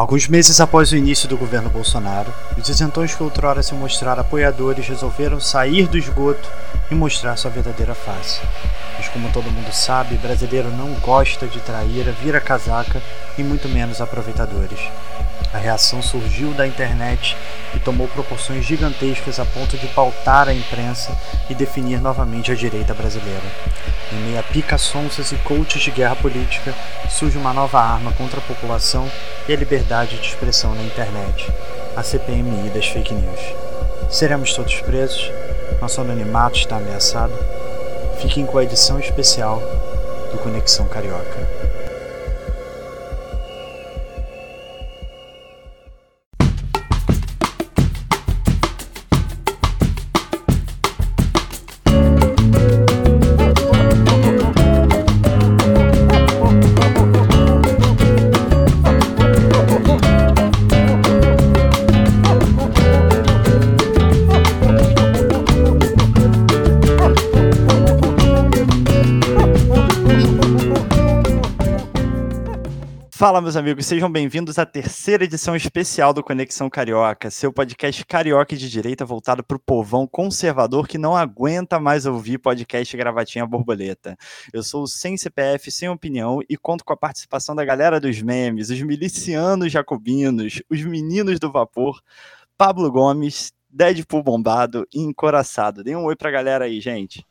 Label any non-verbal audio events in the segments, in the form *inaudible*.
Alguns meses após o início do governo Bolsonaro, os isentões que outrora se mostraram apoiadores resolveram sair do esgoto e mostrar sua verdadeira face. Mas como todo mundo sabe, brasileiro não gosta de traíra, vira casaca e muito menos aproveitadores. A reação surgiu da internet e tomou proporções gigantescas a ponto de pautar a imprensa e definir novamente a direita brasileira. Em meio a pica-sonsas e coaches de guerra política, surge uma nova arma contra a população e a liberdade de expressão na internet, a CPMI das fake news. Seremos todos presos? Nosso anonimato está ameaçado? Fiquem com a edição especial do Conexão Carioca. Fala, meus amigos, sejam bem-vindos à terceira edição especial do Conexão Carioca, seu podcast carioca de direita voltado para o povão conservador que não aguenta mais ouvir podcast gravatinha borboleta. Eu sou sem CPF, sem opinião e conto com a participação da galera dos memes, os milicianos jacobinos, os meninos do vapor, Pablo Gomes, Deadpool bombado e encoraçado. Dê um oi pra galera aí, gente.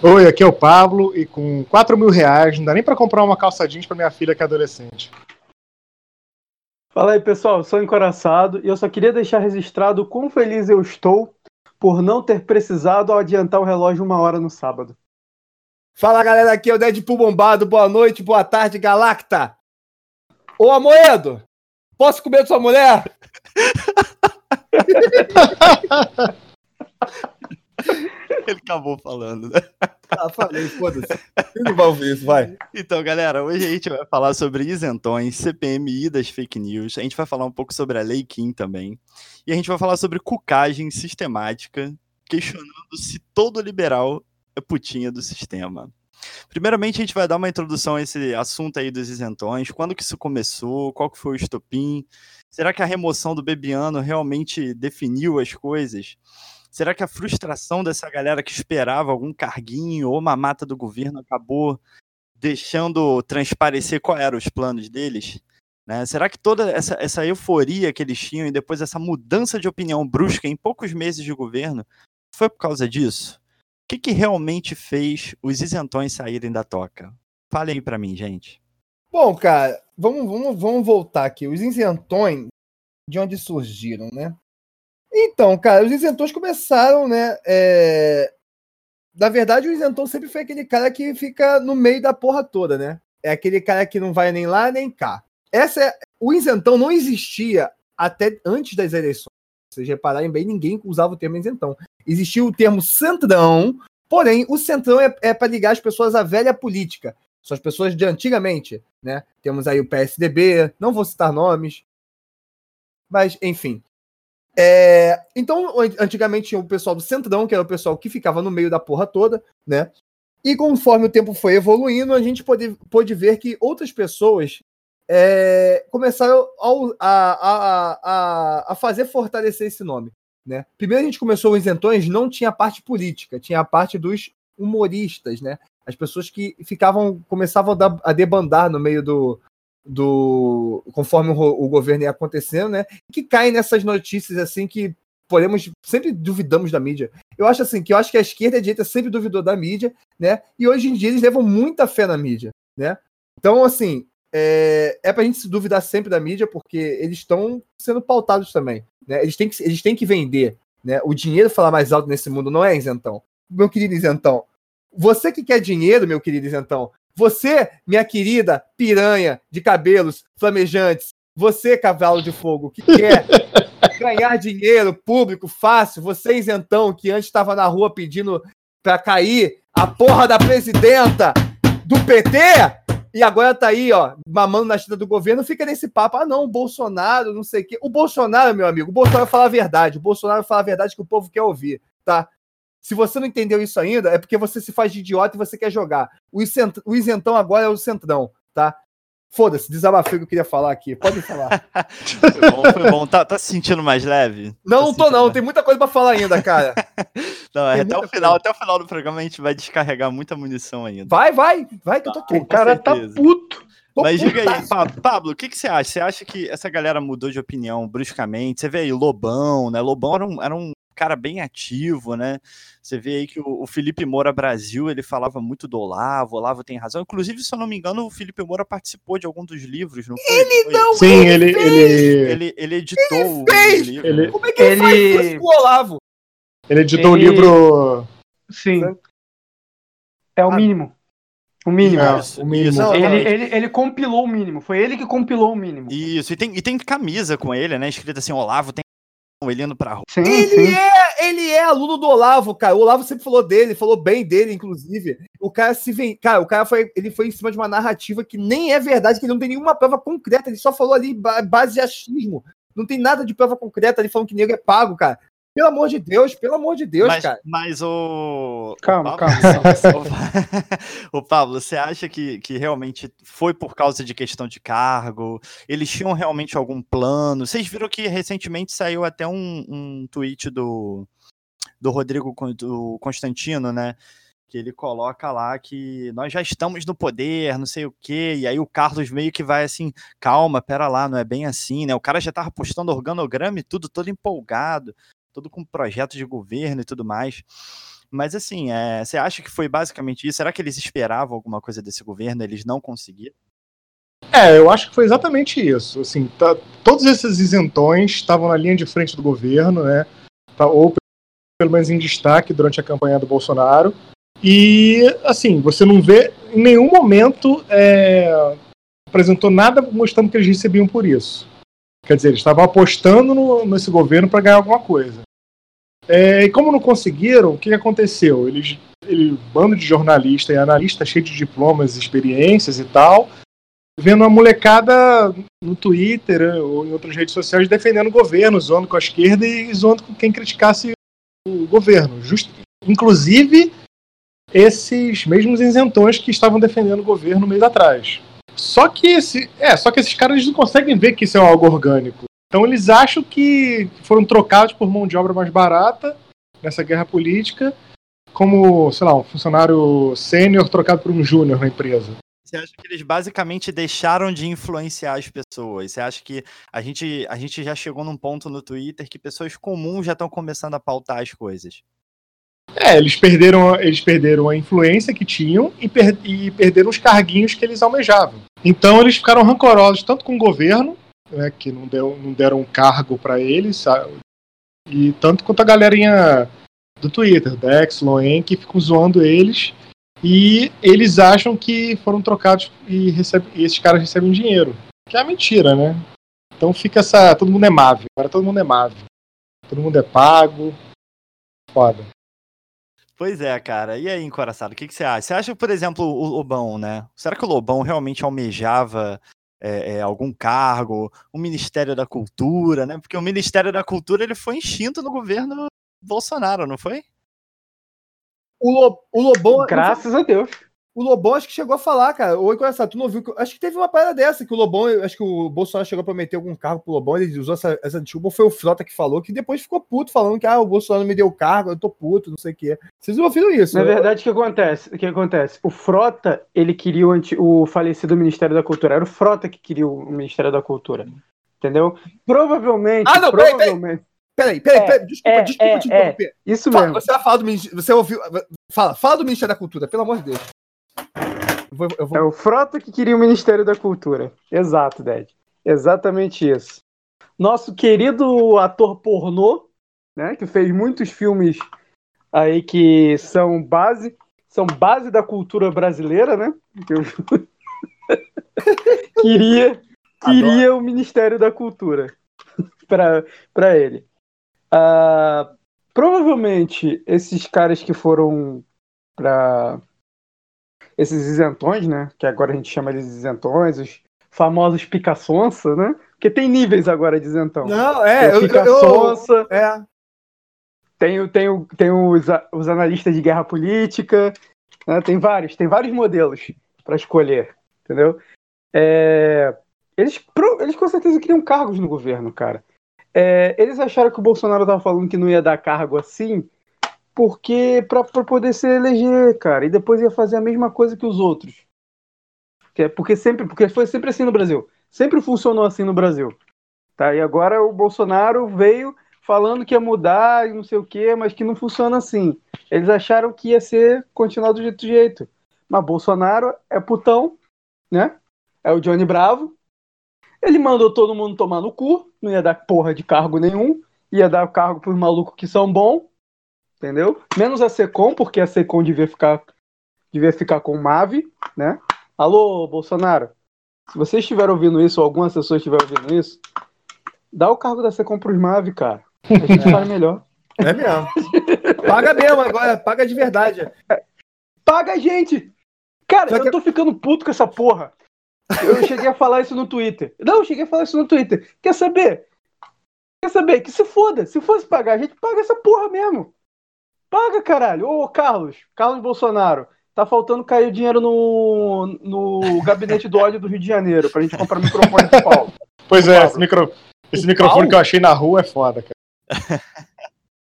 Oi, aqui é o Pablo e com 4 mil reais não dá nem para comprar uma calça jeans para minha filha que é adolescente. Fala aí pessoal, sou encoraçado e eu só queria deixar registrado o quão feliz eu estou por não ter precisado adiantar o relógio uma hora no sábado. Fala galera, aqui é o Deadpool Bombado, boa noite, boa tarde, Galacta. Ô Amoedo, posso comer sua mulher? *laughs* *laughs* Ele acabou falando, né? Ah, falei, foda-se. não vai ouvir isso, vai. Então, galera, hoje a gente vai falar sobre isentões, CPMI das fake news. A gente vai falar um pouco sobre a Lei Kim também. E a gente vai falar sobre cucagem sistemática, questionando se todo liberal é putinha do sistema. Primeiramente, a gente vai dar uma introdução a esse assunto aí dos isentões. Quando que isso começou? Qual que foi o estopim? Será que a remoção do Bebiano realmente definiu as coisas? Será que a frustração dessa galera que esperava algum carguinho ou uma mata do governo acabou deixando transparecer quais eram os planos deles? Né? Será que toda essa, essa euforia que eles tinham e depois essa mudança de opinião brusca em poucos meses de governo foi por causa disso? O que, que realmente fez os isentões saírem da toca? Fale aí para mim, gente. Bom, cara, vamos, vamos, vamos voltar aqui. Os isentões, de onde surgiram, né? Então, cara, os isentões começaram, né? É... Na verdade, o isentão sempre foi aquele cara que fica no meio da porra toda, né? É aquele cara que não vai nem lá nem cá. Essa é... O isentão não existia até antes das eleições. Se vocês repararem bem, ninguém usava o termo isentão. Existia o termo centrão, porém, o centrão é, é para ligar as pessoas à velha política. São as pessoas de antigamente, né? Temos aí o PSDB, não vou citar nomes, mas enfim. É, então, antigamente tinha o pessoal do Centrão, que era o pessoal que ficava no meio da porra toda, né? E conforme o tempo foi evoluindo, a gente pôde, pôde ver que outras pessoas é, começaram a, a, a, a, fazer fortalecer esse nome. Né? Primeiro a gente começou os isentões, não tinha a parte política, tinha a parte dos humoristas, né? As pessoas que ficavam, começavam a debandar no meio do, do conforme o, o, governo ia acontecendo, né? Que caem nessas notícias assim que podemos sempre duvidamos da mídia. Eu acho assim que eu acho que a esquerda e a direita sempre duvidou da mídia, né? E hoje em dia eles levam muita fé na mídia, né? Então assim é, é pra gente se duvidar sempre da mídia porque eles estão sendo pautados também, né? Eles têm que eles têm que vender, né? O dinheiro falar mais alto nesse mundo não é isentão. Meu querido isentão, você que quer dinheiro, meu querido isentão, você, minha querida piranha de cabelos flamejantes, você, cavalo de fogo, que quer *laughs* ganhar dinheiro público fácil, vocês então, que antes estava na rua pedindo para cair a porra da presidenta do PT, e agora tá aí, ó, mamando na chita do governo, fica nesse papo, ah não, o Bolsonaro, não sei o quê. O Bolsonaro, meu amigo, o Bolsonaro fala a verdade, o Bolsonaro fala a verdade que o povo quer ouvir, tá? Se você não entendeu isso ainda, é porque você se faz de idiota e você quer jogar. O, isentão agora é o centrão, tá? Foda-se, desabafei o que eu queria falar aqui. Pode falar. *laughs* foi bom, foi bom. Tá, tá se sentindo mais leve? Não, Tá não tô não. mais- Tem muita coisa pra falar ainda, cara. *laughs* Não, é até o final, coisa. até o final do programa a gente vai descarregar muita munição ainda. Vai, vai, vai que eu tô aqui. O cara tá certeza. puto. Tô Mas diga aí. Pa- Pablo, o que, que você acha? Você acha que essa galera mudou de opinião bruscamente? Você vê aí Lobão, né? Lobão era um, era um cara bem ativo, né? Você vê aí que o, o Felipe Moura Brasil, ele falava muito do Olavo, o Olavo tem razão. Inclusive, se eu não me engano, o Felipe Moura participou de algum dos livros, não foi? Ele não Sim, ele, ele, Ele, ele editou o fez! livro. Ele- né? Como é que ele, Ele- faz isso com o Olavo? ele editou o Ele- livro. Sim. É o Ah. mínimo. O mínimo. É, Isso, o mínimo. isso, Ele, ele, ele compilou o mínimo. Foi ele que compilou o mínimo. Isso, e tem, e tem camisa com ele, né? Escrito assim, Olavo tem ele indo pra rua. Sim, Ele sim. é, ele é aluno do Olavo, cara. O Olavo sempre falou dele, falou bem dele, inclusive. O cara se vem. Cara, o cara foi, ele foi em cima de uma narrativa que nem é verdade, que ele não tem nenhuma prova concreta. Ele só falou ali ba- base de achismo. Não tem nada de prova concreta. Ele falando que nego é pago, cara. Pelo amor de Deus, pelo amor de Deus, mas, cara. mas o. Calma, *laughs* o Pablo, calma, o Pablo, você acha que, que realmente foi por causa de questão de cargo? Eles tinham realmente algum plano? Vocês viram que recentemente saiu até um, um tweet do, do Rodrigo do Constantino, né? Que ele coloca lá que nós já estamos no poder, não sei o quê, e aí o Carlos meio que vai assim, calma, pera lá, não é bem assim, né? O cara já tava postando organograma e tudo, todo empolgado, todo com projeto de governo e tudo mais. Mas assim, é, você acha que foi basicamente isso? Será que eles esperavam alguma coisa desse governo? Eles não conseguiram? É, eu acho que foi exatamente isso. Assim, tá- todos esses isentões estavam na linha de frente do governo, né? Tá- ou pelo menos em destaque durante a campanha do Bolsonaro. E, assim, você não vê em nenhum momento é, apresentou nada mostrando que eles recebiam por isso. Quer dizer, eles estavam apostando no- nesse governo para ganhar alguma coisa. É, e como não conseguiram, o que aconteceu? Eles, ele, bando de jornalista e analista cheio de diplomas, experiências e tal, vendo a molecada no Twitter eh, ou em outras redes sociais defendendo o governo, zoando com a esquerda e zoando com quem criticasse o governo. Just, inclusive esses mesmos isentões que estavam defendendo o governo um mês atrás. Só que, esse, é, só que esses caras não conseguem ver que isso é algo orgânico. Então eles acham que foram trocados por mão de obra mais barata nessa guerra política, como, sei lá, um funcionário sênior trocado por um júnior na empresa. Você acha que eles basicamente deixaram de influenciar as pessoas? Você acha que a gente, a gente já chegou num ponto no Twitter que pessoas comuns já estão começando a pautar as coisas? É, eles perderam, eles perderam a influência que tinham e, per- e perderam os carguinhos que eles almejavam. Então eles ficaram rancorosos tanto com o governo, né, que não, deu, não deram um cargo para eles, sabe? e tanto quanto a galerinha do Twitter, Dex, Loen, que ficam zoando eles. E eles acham que foram trocados e, recebe, e esses caras recebem dinheiro. Que é mentira, né? Então fica essa. Todo mundo é mável. Agora todo mundo é mável. Todo mundo é pago. Foda. Pois é, cara. E aí, encoraçado, o que, que você acha? Você acha, por exemplo, o Lobão, né? Será que o Lobão realmente almejava é, é, algum cargo, o Ministério da Cultura, né? Porque o Ministério da Cultura ele foi extinto no governo Bolsonaro, não foi? O, Lo- o Lobão. Graças a Deus. O Lobão acho que chegou a falar, cara. Oi, engraçado, tu não viu? que- Acho que teve uma parada dessa, que o Lobão, acho que o Bolsonaro chegou a prometer algum cargo pro Lobão, ele usou essa, essa desculpa, foi o Frota que falou, que depois ficou puto, falando que ah, o Bolsonaro me deu cargo, eu tô puto, não sei o quê. Vocês não ouviram isso? Na né? verdade, o que acontece? O que acontece? O Frota, ele queria o, anti- o falecido Ministério da Cultura. Era o Frota que queria o Ministério da Cultura. Entendeu? Provavelmente. Ah, não, peraí, peraí. provavelmente. Peraí, peraí, É, peraí, desculpa, é, desculpa é, te é. interromper. Isso Fala, mesmo. você vai falar do Ministério, você ouviu, fala, fala do Ministério da Cultura, pelo amor de Deus. Vou, É o Frota que queria o Ministério da Cultura. Exato, Ded. Exatamente isso. Nosso querido ator pornô, né, que fez muitos filmes aí que são base, são base da cultura brasileira, né? *laughs* queria queria o Ministério da Cultura *laughs* para ele. Ah, provavelmente esses caras que foram para esses isentões, né? Que agora a gente chama de isentões, os famosos pica-sonsa, né? Porque tem níveis agora de isentão. Não, é, tem pica-sonsa, é, tem, tem, tem os, os analistas de guerra política, né? tem vários, tem vários modelos para escolher, entendeu? É, eles, eles com certeza queriam cargos no governo, cara. É, eles acharam que o Bolsonaro tava falando que não ia dar cargo assim, porque para poder se eleger, cara, e depois ia fazer a mesma coisa que os outros. É porque sempre, porque foi sempre assim no Brasil. Sempre funcionou assim no Brasil. Tá? E agora o Bolsonaro veio falando que ia mudar e não sei o quê, mas que não funciona assim. Eles acharam que ia ser continuar do jeito do jeito. Mas Bolsonaro é putão, né? É o Johnny Bravo. Ele mandou todo mundo tomar no cu, não ia dar porra de cargo nenhum, ia dar cargo pros malucos que são bons, entendeu? Menos a Secom, porque a Secom devia ficar, devia ficar com o Mave, né? Alô, Bolsonaro, se você estiver ouvindo isso, ou alguma pessoa estiver ouvindo isso, dá o cargo da Secom pros Mave, cara. A gente *laughs* faz melhor. É mesmo. paga mesmo agora, paga de verdade. Paga a gente! Cara, eu tô ficando puto com essa porra. Eu cheguei a falar isso no Twitter. Não, eu cheguei a falar isso no Twitter. Quer saber? Quer saber? Que se foda. Se fosse pagar, a gente paga essa porra mesmo. Paga, caralho. Ô, Carlos, Carlos Bolsonaro. Tá faltando cair dinheiro no, no gabinete do ódio do Rio de Janeiro pra gente comprar microfone de Paulo. Pois é, esse, micro, esse microfone Paulo? que eu achei na rua é foda, cara. *laughs*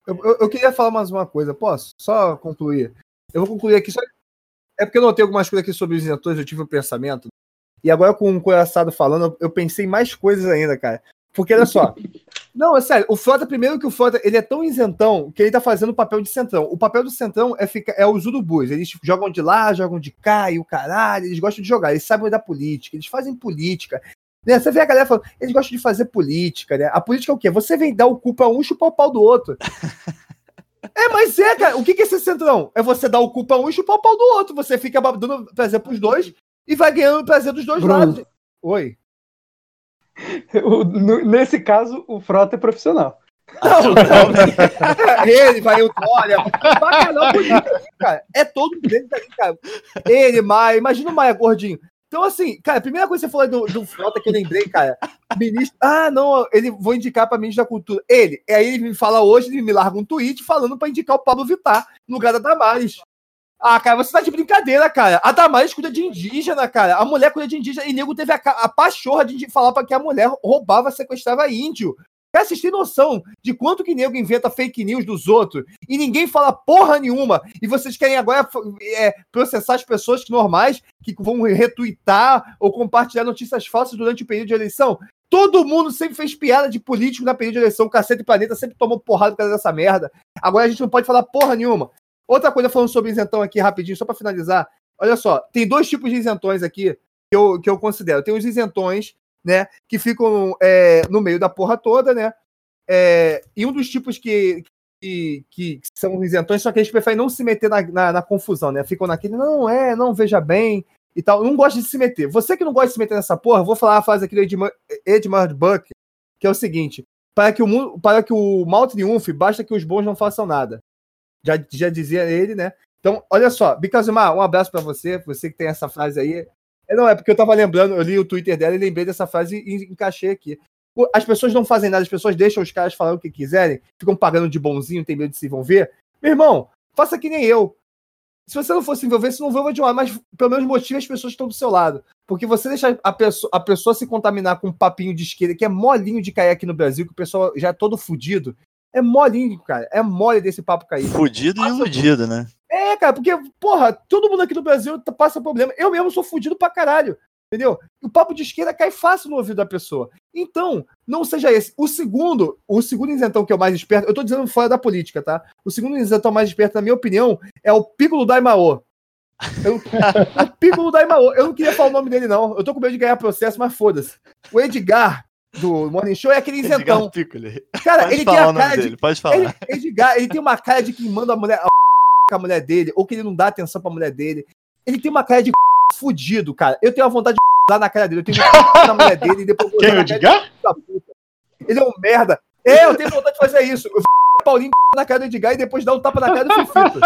eu, eu, eu, queria falar mais uma coisa, posso? Só concluir. Eu vou concluir aqui só. É porque eu notei algumas coisas aqui sobre os isentores, eu tive um pensamento. E agora, com o coraçado falando, eu pensei em mais coisas ainda, cara. Porque olha só. Não, é sério, o Frota, primeiro que o Frota, ele é tão isentão que ele tá fazendo o papel de centrão. O papel do centrão é, ficar, é os urubus. Eles jogam de lá, jogam de cá e o caralho, eles gostam de jogar, eles sabem da política, eles fazem política. Né? Você vê a galera falando, eles gostam de fazer política, né? A política é o quê? Você vem dar o cu pra um e chupar o pau do outro. É, mas é, cara. O que, que é esse centrão? É você dar o cu pra um e chupar o pau do outro. Você fica dando prazer pros dois e vai ganhando prazer dos dois Bruno. lados. Oi. O, no, nesse caso, o Frota é profissional. Não, não. *laughs* ele vai, olha, bacalhau cara. É todo mundo cara. Ele, Maia, imagina o Maia gordinho. Então, assim, cara, a primeira coisa que você falou do, do Frota que eu lembrei, cara, ministro. Ah, não, ele vou indicar para ministro da Cultura. Ele, aí ele me fala hoje, ele me larga um tweet falando para indicar o Pablo Vittar no lugar da Damares. Ah, cara, você tá de brincadeira, cara. A Damares cuida de indígena, cara. A mulher cuida de indígena. E nego teve a, a pachorra de falar para que a mulher roubava, sequestrava índio. Cara, vocês têm noção de quanto que nego inventa fake news dos outros e ninguém fala porra nenhuma. E vocês querem agora é, processar as pessoas normais que vão retweetar ou compartilhar notícias falsas durante o período de eleição? Todo mundo sempre fez piada de político na período de eleição. O Cacete Planeta sempre tomou porrada por causa dessa merda. Agora a gente não pode falar porra nenhuma. Outra coisa falando sobre isentão aqui rapidinho, só para finalizar. Olha só, tem dois tipos de isentões aqui que eu, que eu considero. Tem os isentões, né, que ficam é, no meio da porra toda, né? É, e um dos tipos que, que, que, são isentões, só que eles preferem não se meter na, na, na, confusão, né? Ficam naquele, não é, não veja bem e tal. Não gosta de se meter. Você que não gosta de se meter nessa porra, vou falar a frase aqui do Edmund, Buck, que é o seguinte: para que o, para que o mal triunfe, basta que os bons não façam nada. Já, já dizia ele, né? Então, olha só, Bicazumar, um abraço para você, você que tem essa frase aí. É, não, é porque eu tava lembrando, eu li o Twitter dela e lembrei dessa frase e encaixei aqui. As pessoas não fazem nada, as pessoas deixam os caras falar o que quiserem, ficam pagando de bonzinho, tem medo de se envolver. Meu irmão, faça que nem eu. Se você não for se envolver, você não envolva de um lado, mas pelo menos motive as pessoas que estão do seu lado. Porque você deixar a pessoa, a pessoa se contaminar com um papinho de esquerda, que é molinho de cair aqui no Brasil, que o pessoal já é todo fudido, é molinho, cara. É mole desse papo cair. Fudido e iludido, né? É, cara, porque, porra, todo mundo aqui no Brasil passa problema. Eu mesmo sou fudido pra caralho. Entendeu? O papo de esquerda cai fácil no ouvido da pessoa. Então, não seja esse. O segundo, o segundo isentão que é o mais esperto, eu tô dizendo fora da política, tá? O segundo isentão mais esperto, na minha opinião, é o Piccolo Daimaô. Eu, *laughs* o Piccolo Daimaô. Eu não queria falar o nome dele, não. Eu tô com medo de ganhar processo, mas foda-se. O Edgar, do Morning Show é aquele isentão. Cara, pode ele tem a cara dele, de. Pode falar. Ele, Edgar, ele tem uma cara de quem manda a mulher a, *laughs* a mulher dele, ou que ele não dá atenção pra mulher dele. Ele tem uma cara de *laughs* fudido, cara. Eu tenho a vontade de *laughs* dar na cara dele. Eu tenho que na mulher dele e depois. Quem, o Edgar? Ele é um merda. É, eu tenho vontade de fazer isso. Eu Paulinho *laughs* na cara do Edgar e depois dá um tapa na cara do Fifita.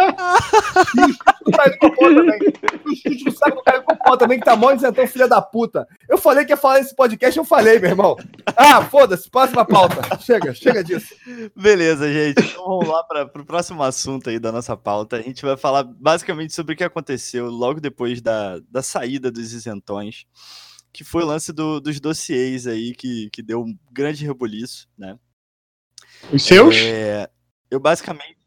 E o chute do também. O chute do saco do Caio Copó também, que tá mó isentão, filha da puta. Eu falei que ia falar nesse podcast, eu falei, meu irmão. Ah, foda-se, próxima pauta. Chega, chega disso. Beleza, gente. Então vamos lá para o próximo assunto aí da nossa pauta. A gente vai falar basicamente sobre o que aconteceu logo depois da, da saída dos isentões. que foi o lance do, dos dossiês aí, que, que deu um grande rebuliço, né? Os seus? É, eu basicamente.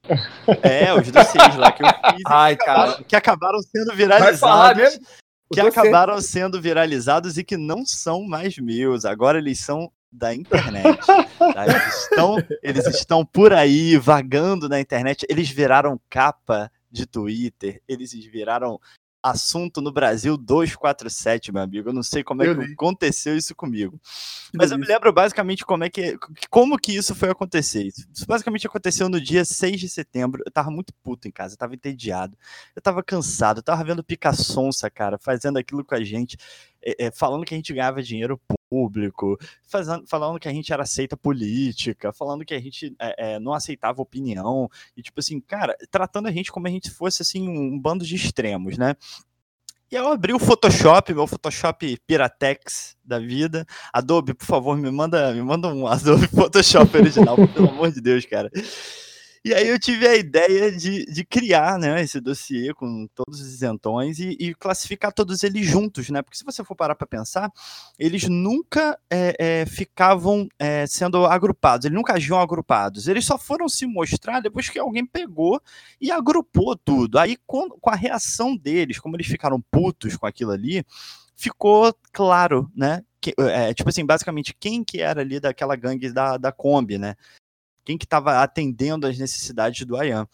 É, os dossiês lá que eu fiz. *laughs* Ai, cara. Que acabaram sendo Vai falar viralizados. mesmo? Que acabaram sendo viralizados e que não são mais meus. Agora eles são da internet. tá? Eles, estão, eles estão por aí, vagando na internet. Eles viraram capa de Twitter. Eles viraram assunto no Brasil 247, meu amigo. Eu não sei como é Eu que vi. aconteceu isso comigo. Mas eu me lembro basicamente como é que como que isso foi acontecer. Isso basicamente aconteceu no dia 6 de setembro. Eu tava muito puto em casa, eu tava entediado. Eu tava cansado, eu tava vendo Pica Sonsa, cara, fazendo aquilo com a gente, é, é, falando que a gente ganhava dinheiro público, fazendo, falando que a gente era seita política, falando que a gente é, é, não aceitava opinião, e tipo assim, cara, tratando a gente como a gente fosse assim um bando de extremos, né? E eu abri o Photoshop, meu Photoshop Piratex da vida. Adobe, por favor, me manda, me manda um *laughs* Adobe Photoshop original, pelo amor de Deus, cara. E aí eu tive a ideia de, de criar né, esse dossiê com todos os isentões e, e classificar todos eles juntos, né? Porque se você for parar para pensar, eles nunca é, é, ficavam é, sendo agrupados, eles nunca agiam agrupados. Eles só foram se mostrar depois que alguém pegou e agrupou tudo. Aí, com, com a reação deles, como eles ficaram putos com aquilo ali, ficou claro, né? Que, é, tipo assim, basicamente, quem que era ali daquela gangue da, da Kombi, né? Quem que estava atendendo às necessidades do Ayan.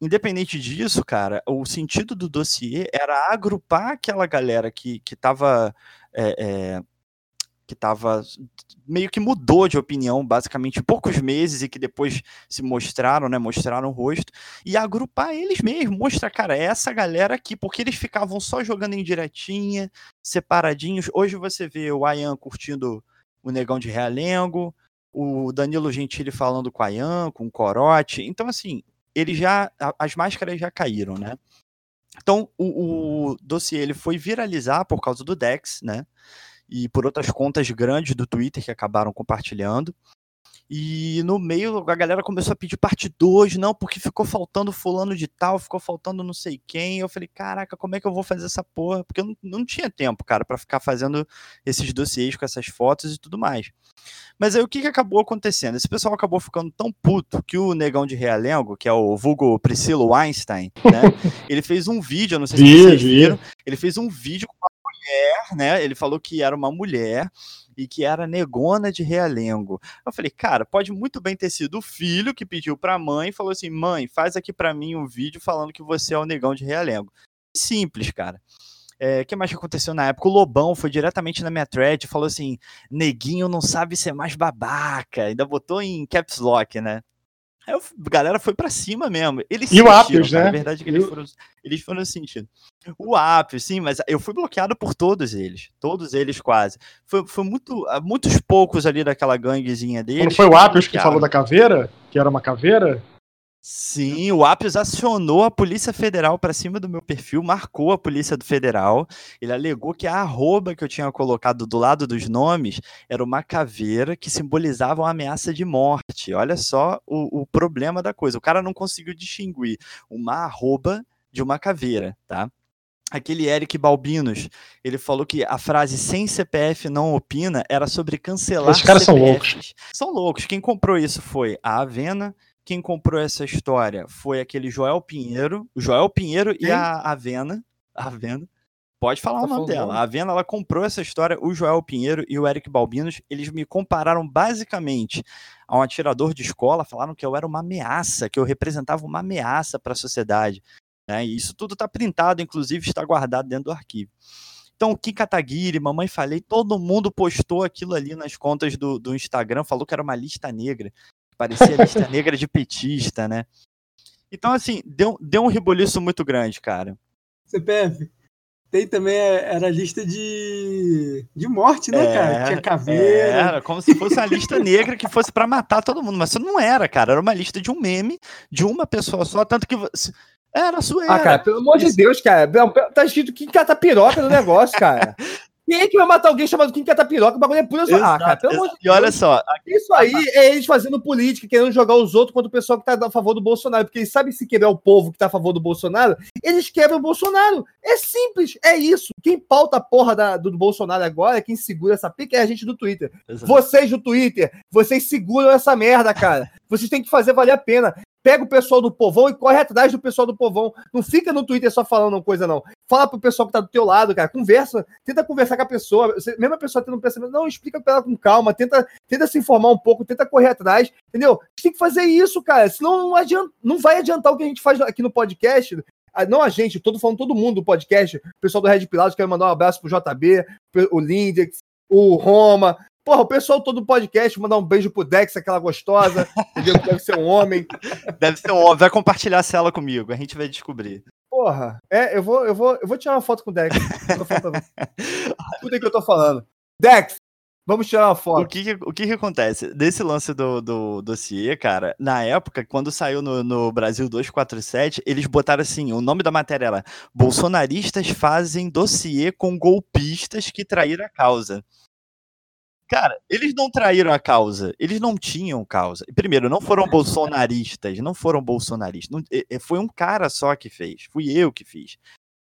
Independente disso, cara, o sentido do dossiê era agrupar aquela galera que, que tava. é, é, que tava meio que mudou de opinião, basicamente, em poucos meses e que depois se mostraram, né? Mostraram o rosto e agrupar eles mesmo, mostrar, cara, é essa galera aqui, porque eles ficavam só jogando em diretinha, separadinhos. Hoje você vê o Ayan curtindo o Negão de Realengo, o Danilo Gentili falando com o Ayan, com o Corote. Então, assim, ele já. a- As máscaras já caíram, né? Então, o, o dossiê ele foi viralizar por causa do Dex, né? E por outras contas grandes do Twitter que acabaram compartilhando. E no meio a galera começou a pedir parte 2, não, porque ficou faltando fulano de tal, ficou faltando não sei quem. Eu falei, caraca, como é que eu vou fazer essa porra? Porque eu não, não tinha tempo, cara, pra ficar fazendo esses dossiês com essas fotos e tudo mais. Mas aí o que, que acabou acontecendo? Esse pessoal acabou ficando tão puto que o negão de Realengo, que é o vulgo Priscilo Einstein, né? *laughs* ele fez um vídeo, eu não sei se vocês vi. viram, ele fez um vídeo com uma mulher, né? Ele falou que era uma mulher e que era negona de Realengo. Eu falei, cara, pode muito bem ter sido o filho que pediu pra mãe e falou assim: mãe, faz aqui pra mim um vídeo falando que você é o negão de Realengo. Simples, cara. É, O que mais que aconteceu na época? O Lobão foi diretamente na minha thread e falou assim: neguinho não sabe ser mais babaca. Ainda botou em caps lock, né? Aí a galera foi pra cima mesmo. Eles E o sentiram, Apios, cara, né? A verdade é que eles o- foram, eles foram sentindo. O Apios, sim, mas eu fui bloqueado por todos eles. Todos eles quase. Foi, foi muito, ah, muitos poucos ali daquela ganguezinha deles. Não foi o Apios que falou da caveira? Que era uma caveira? Sim, o Apios acionou a Polícia Federal para cima do meu perfil, marcou a Polícia Federal. Ele alegou que a arroba que eu tinha colocado do lado dos nomes era uma caveira que simbolizava uma ameaça de morte. Olha só o, o problema da coisa. O cara não conseguiu distinguir uma arroba de uma caveira, tá? Aquele Eric Balbinos, ele falou que a frase sem CPF não opina era sobre cancelar Esses caras são CPFs. São loucos. Quem comprou isso foi a Avena, quem comprou essa história foi aquele Joel Pinheiro, o Joel Pinheiro e Quem? a Avena. A Avena. Pode falar Tá o nome dela. A Avena, ela comprou essa história, o Joel Pinheiro e o Eric Balbinos, eles me compararam basicamente a um atirador de escola, falaram que eu era uma ameaça, que eu representava uma ameaça para a sociedade. Né? E isso tudo está printado, inclusive está guardado dentro do arquivo. Então, o Kim Kataguiri, Mamãe Falei, todo mundo postou aquilo ali nas contas do, do Instagram, falou que era uma lista negra. Parecia lista *laughs* negra de petista, né? Então, assim, deu, deu um reboliço muito grande, cara. CPF. Tem também, é, era a lista de, de morte, né, É, cara? Tinha caveira. Era como se fosse uma lista negra que fosse pra matar todo mundo, mas isso não era, cara. Era uma lista de um meme, de uma pessoa só, tanto que você... era zoeira. Ah, cara, pelo amor de. Deus, cara. Tá escrito que cata piroca no negócio, cara. *laughs* Quem é que vai matar alguém chamado Kim Catapiroca? O bagulho é pura zoeira. Ah, cara, pelo amor de E olha Deus. só, Isso aí é eles fazendo política, querendo jogar os outros contra o pessoal que tá a favor do Bolsonaro. Porque eles sabem se quebrar o povo que tá a favor do Bolsonaro, eles quebram o Bolsonaro. É simples, é isso. Quem pauta a porra da- do Bolsonaro agora, quem segura essa pica é a gente do Twitter. Vocês do Twitter, vocês seguram essa merda, cara. Vocês têm que fazer valer a pena. Pega o pessoal do povão e corre atrás do pessoal do povão. Não fica no Twitter só falando coisa, não. Fala pro pessoal que tá do teu lado, cara. Conversa, tenta conversar com a pessoa. Você- mesmo a pessoa tendo um pensamento, não, explica pra ela com calma, tenta, tenta se informar um pouco, tenta correr atrás, entendeu? A gente tem que fazer isso, cara. Senão não, adianta, não vai adiantar o que a gente faz aqui no podcast. Ah, Não a gente, todo falando todo mundo do podcast. O pessoal do Red Pilatos, quero mandar um abraço pro JB, o Lindex, o Roma. Porra, o pessoal todo do podcast, mandar um beijo pro Dex, aquela gostosa, *laughs* deve ser um homem. Deve ser um homem. Vai compartilhar a cela comigo, a gente vai descobrir. Porra, é, eu vou, eu vou, eu vou tirar uma foto com o Dex. Escuta o *laughs* que eu tô falando. Dex, vamos tirar uma O foto. que, que- o que que acontece? Desse lance do, do dossiê, cara, na época, quando saiu no, no Brasil 247, eles botaram assim, o nome da matéria era Bolsonaristas fazem dossiê com golpistas que traíram a causa. Cara, eles não traíram a causa, eles não tinham causa. Primeiro, não foram bolsonaristas, não foram bolsonaristas. Não- é- é- foi um cara só que fez, fui eu que fiz.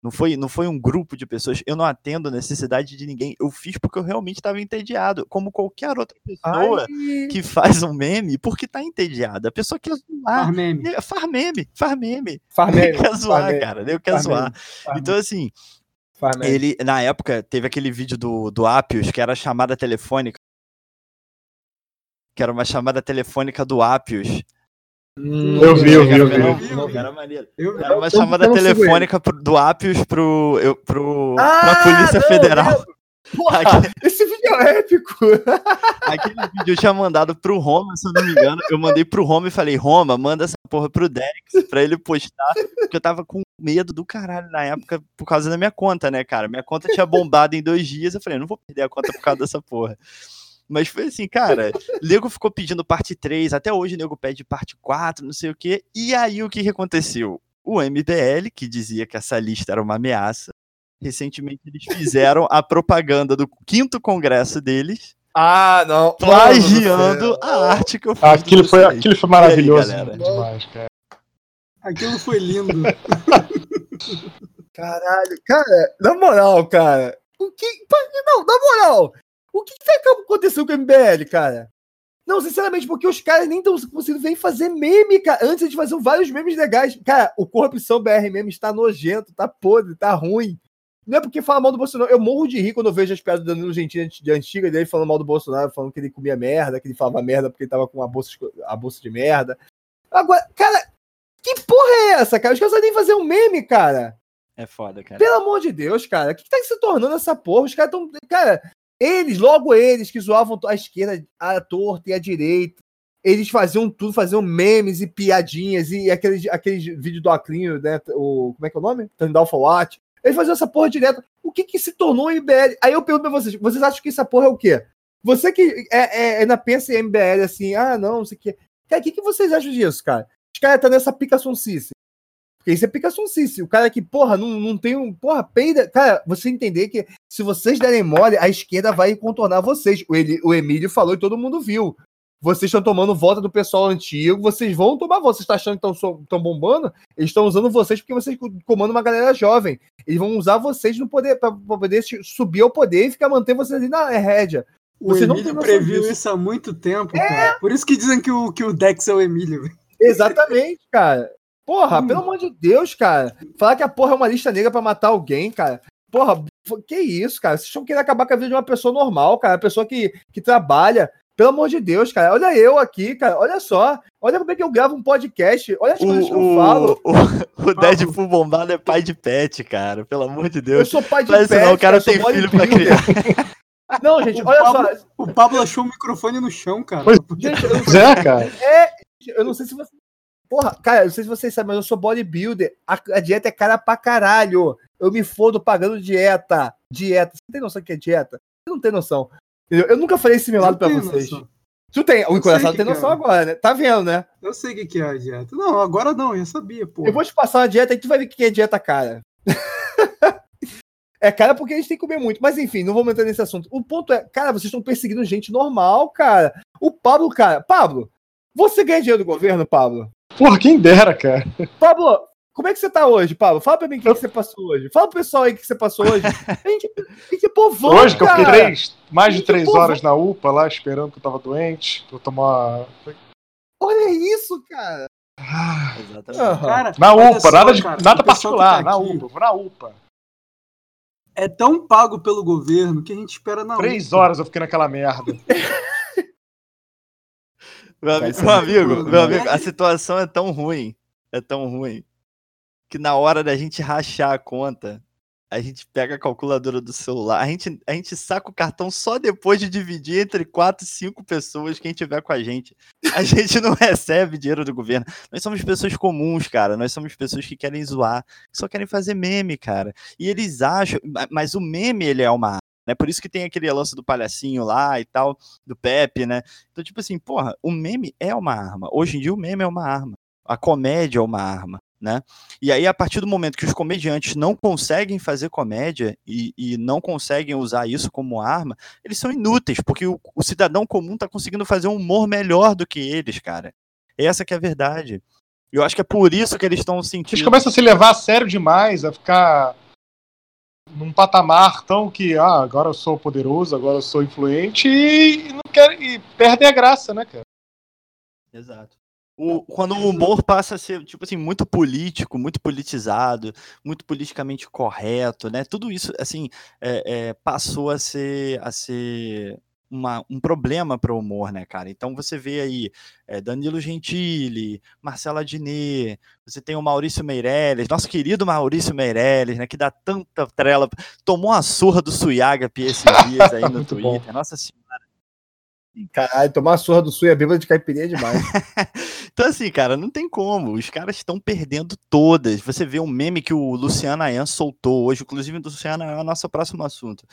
Não foi, não foi um grupo de pessoas. Eu não atendo a necessidade de ninguém. Eu fiz porque eu realmente estava entediado, como qualquer outra pessoa Ai, que faz um meme porque tá entediada. A pessoa quer zoar. Faz meme. É, Faz meme, faz meme. Nem meme, quer zoar, cara. Nem quer faz zoar. Então, assim, ele, na época, teve aquele vídeo do, do Apios, que era a chamada telefônica. Que era uma chamada telefônica do Apios. Hum, Eu vi, eu vi, Era, eu vi. não, vi, não, eu vi. era maneiro. Eu, Era uma chamada telefônica pro- do Apios pro, eu, pro, Ah, pra Polícia não, Federal. Porra, Aquele- esse vídeo é épico. *laughs* Aquele vídeo eu tinha mandado pro Roma, se eu não me engano. Eu mandei pro Roma e falei, Roma, manda essa porra pro Dex pra ele postar. Porque eu tava com medo do caralho na época por causa da minha conta, né, cara? Minha conta tinha bombado em dois dias. Eu falei, não vou perder a conta por causa dessa porra. Mas foi assim, cara. Nego ficou pedindo parte 3, até hoje o nego pede parte 4, não sei o quê. E aí o que, que aconteceu? O MBL, que dizia que essa lista era uma ameaça, recentemente eles fizeram a propaganda do quinto congresso deles Ah, não. plagiando a arte que eu fiz. Ah, Aquilo foi, vocês. aquilo foi maravilhoso. Aí, demais, cara. aquilo foi lindo. *laughs* Caralho, cara, na moral, cara. O que. Não, na moral. O que, que vai acontecer com o MBL, cara? Não, sinceramente, porque os caras nem estão conseguindo nem fazer meme, cara. Antes eles faziam vários memes legais. Cara, o Corrupção BR meme está nojento, tá podre, tá ruim. Não é porque fala mal do Bolsonaro. Eu morro de rir quando eu vejo as piadas do Danilo Gentili de antiga dele falando mal do Bolsonaro, falando que ele comia merda, que ele falava merda porque ele tava com a bolsa, a bolsa de merda. Agora, cara, que porra é essa, cara? Os caras nem fazer um meme, cara. É foda, cara. Pelo amor de Deus, cara. O que, que tá se tornando essa porra? Os caras tão. Cara, eles, logo eles, que zoavam a esquerda, a torta e a direita, eles faziam tudo, faziam memes e piadinhas e aqueles, aqueles vídeos do Aclinho, né? O, como é que é o nome? Turn for What? Eles faziam essa porra direto. O que que se tornou MBL? Aí eu pergunto pra vocês, vocês acham que essa porra é o quê? Você que é, é, ainda pensa em MBL assim, ah, não, não sei o quê. Cara, o que, que vocês acham disso, cara? Os caras tá nessa picação cici. Porque isso é picação cici. O cara que, porra, não, não tem um. Porra, peida. Cara, você entender que se vocês derem mole, a esquerda vai contornar vocês. O, Eli- o Emílio falou e todo mundo viu. Vocês estão tomando volta do pessoal antigo, vocês vão tomar volta. Vocês estão achando que estão bombando? Eles estão usando vocês porque vocês comandam uma galera jovem. Eles vão usar vocês no poder para poder subir ao poder e ficar manter vocês ali na rédea. O Você Emílio previu disso. isso há muito tempo, cara. Por isso que dizem que o, que o Dex é o Emílio. Exatamente, cara. Porra, Hum. pelo amor de Deus, cara. Falar que a porra é uma lista negra pra matar alguém, cara. Porra, que isso, cara? Vocês estão querendo acabar com a vida de uma pessoa normal, cara. Uma pessoa que, que trabalha. Pelo amor de Deus, cara. Olha eu aqui, cara. Olha só. Olha como é que eu gravo um podcast. Olha as O, coisas que eu falo. o, o, *laughs* o Deadpool bombado é pai de pet, cara. Pelo amor de Eu Deus. sou pai de isso pet, não, o cara eu tem filho pra criar. *laughs* Não, gente, O olha Pablo- só. O Pablo achou o microfone no chão, cara. Pois- Gente, eu, é, cara. eu não sei se você. Porra, cara, eu não sei se vocês sabem, mas eu sou bodybuilder. A, a dieta é cara pra caralho. Eu me fodo pagando dieta. Dieta. Você tem noção do que é dieta? Você não tem noção. Entendeu? Eu nunca falei esse meu lado pra vocês. noção. Tu tem, o encoraçado tem noção é. agora, né? Tá vendo, né? Eu sei o que que é a dieta. Não, agora não, eu já sabia, pô. Eu vou te passar uma dieta e tu vai ver o que é dieta cara. *laughs* É cara porque a gente tem que comer muito. Mas enfim, não vou entrar nesse assunto. O ponto é, cara, vocês estão perseguindo gente normal, cara. O Pablo, cara. Pablo, você ganha dinheiro do governo, Pablo? Porra, quem dera, cara. Pablo, como é que você tá hoje, Pablo? Fala pra mim o que, que você passou hoje. Fala pro pessoal aí o que você passou hoje. *laughs* A gente, a gente é povão, Hoje que eu fiquei cara. três, mais de Gente, três porra. horas na UPA lá, esperando que eu tava doente, pra eu tomar. Olha isso, cara. Ah, Exatamente. Cara, Na UPA, só, nada, de, cara, nada que particular, tá na UPA, vou na UPA. É tão pago pelo governo que a gente espera na Três UPA. horas eu fiquei naquela merda. *laughs* Meu, ami- Vai ser meu amigo, doido, meu né? amigo, a situação é tão ruim, é tão ruim, que na hora da gente rachar a conta, a gente pega a calculadora do celular, a gente, a gente saca o cartão só depois de dividir entre quatro, cinco pessoas, quem tiver com a gente. A *laughs* gente não recebe dinheiro do governo. Nós somos pessoas comuns, cara. Nós somos pessoas que querem zoar, que só querem fazer meme, cara. E eles acham, ma- mas o meme, ele é uma né? Por isso que tem aquele lance do palhacinho lá e tal, do Pepe, né? Então, tipo assim, porra, o meme é uma arma. Hoje em dia o meme é uma arma. A comédia é uma arma, né? E aí, a partir do momento que os comediantes não conseguem fazer comédia e, e não conseguem usar isso como arma, eles são inúteis, porque o, o cidadão comum tá conseguindo fazer um humor melhor do que eles, cara. Essa que é a verdade. Eu acho que é por isso que eles estão Eles sentindo. começam a se levar a sério demais, a ficar num patamar tão que, ah, agora eu sou poderoso, agora eu sou influente e, não querem, e perdem a graça, né, cara? Exato. O, quando o humor passa a ser, tipo assim, muito político, muito politizado, muito politicamente correto, né? Tudo isso, assim, é, é, passou a ser, a ser uma, um problema para o humor, né, cara? Então você vê aí é, Danilo Gentili, Marcela Diné, você tem o Maurício Meirelles, nosso querido Maurício Meirelles, né, que dá tanta trela, tomou uma surra do Suyagapi esses dias aí no *laughs* Muito bom. Twitter, nossa senhora. Caralho, tomar a surra do sul e a bêbada de caipirinha é demais. *laughs* Então, assim, cara, não tem como. Os caras estão perdendo todas. Você vê um meme que o Luciano Ayan soltou hoje, inclusive o Luciano Ayan é o nosso próximo assunto.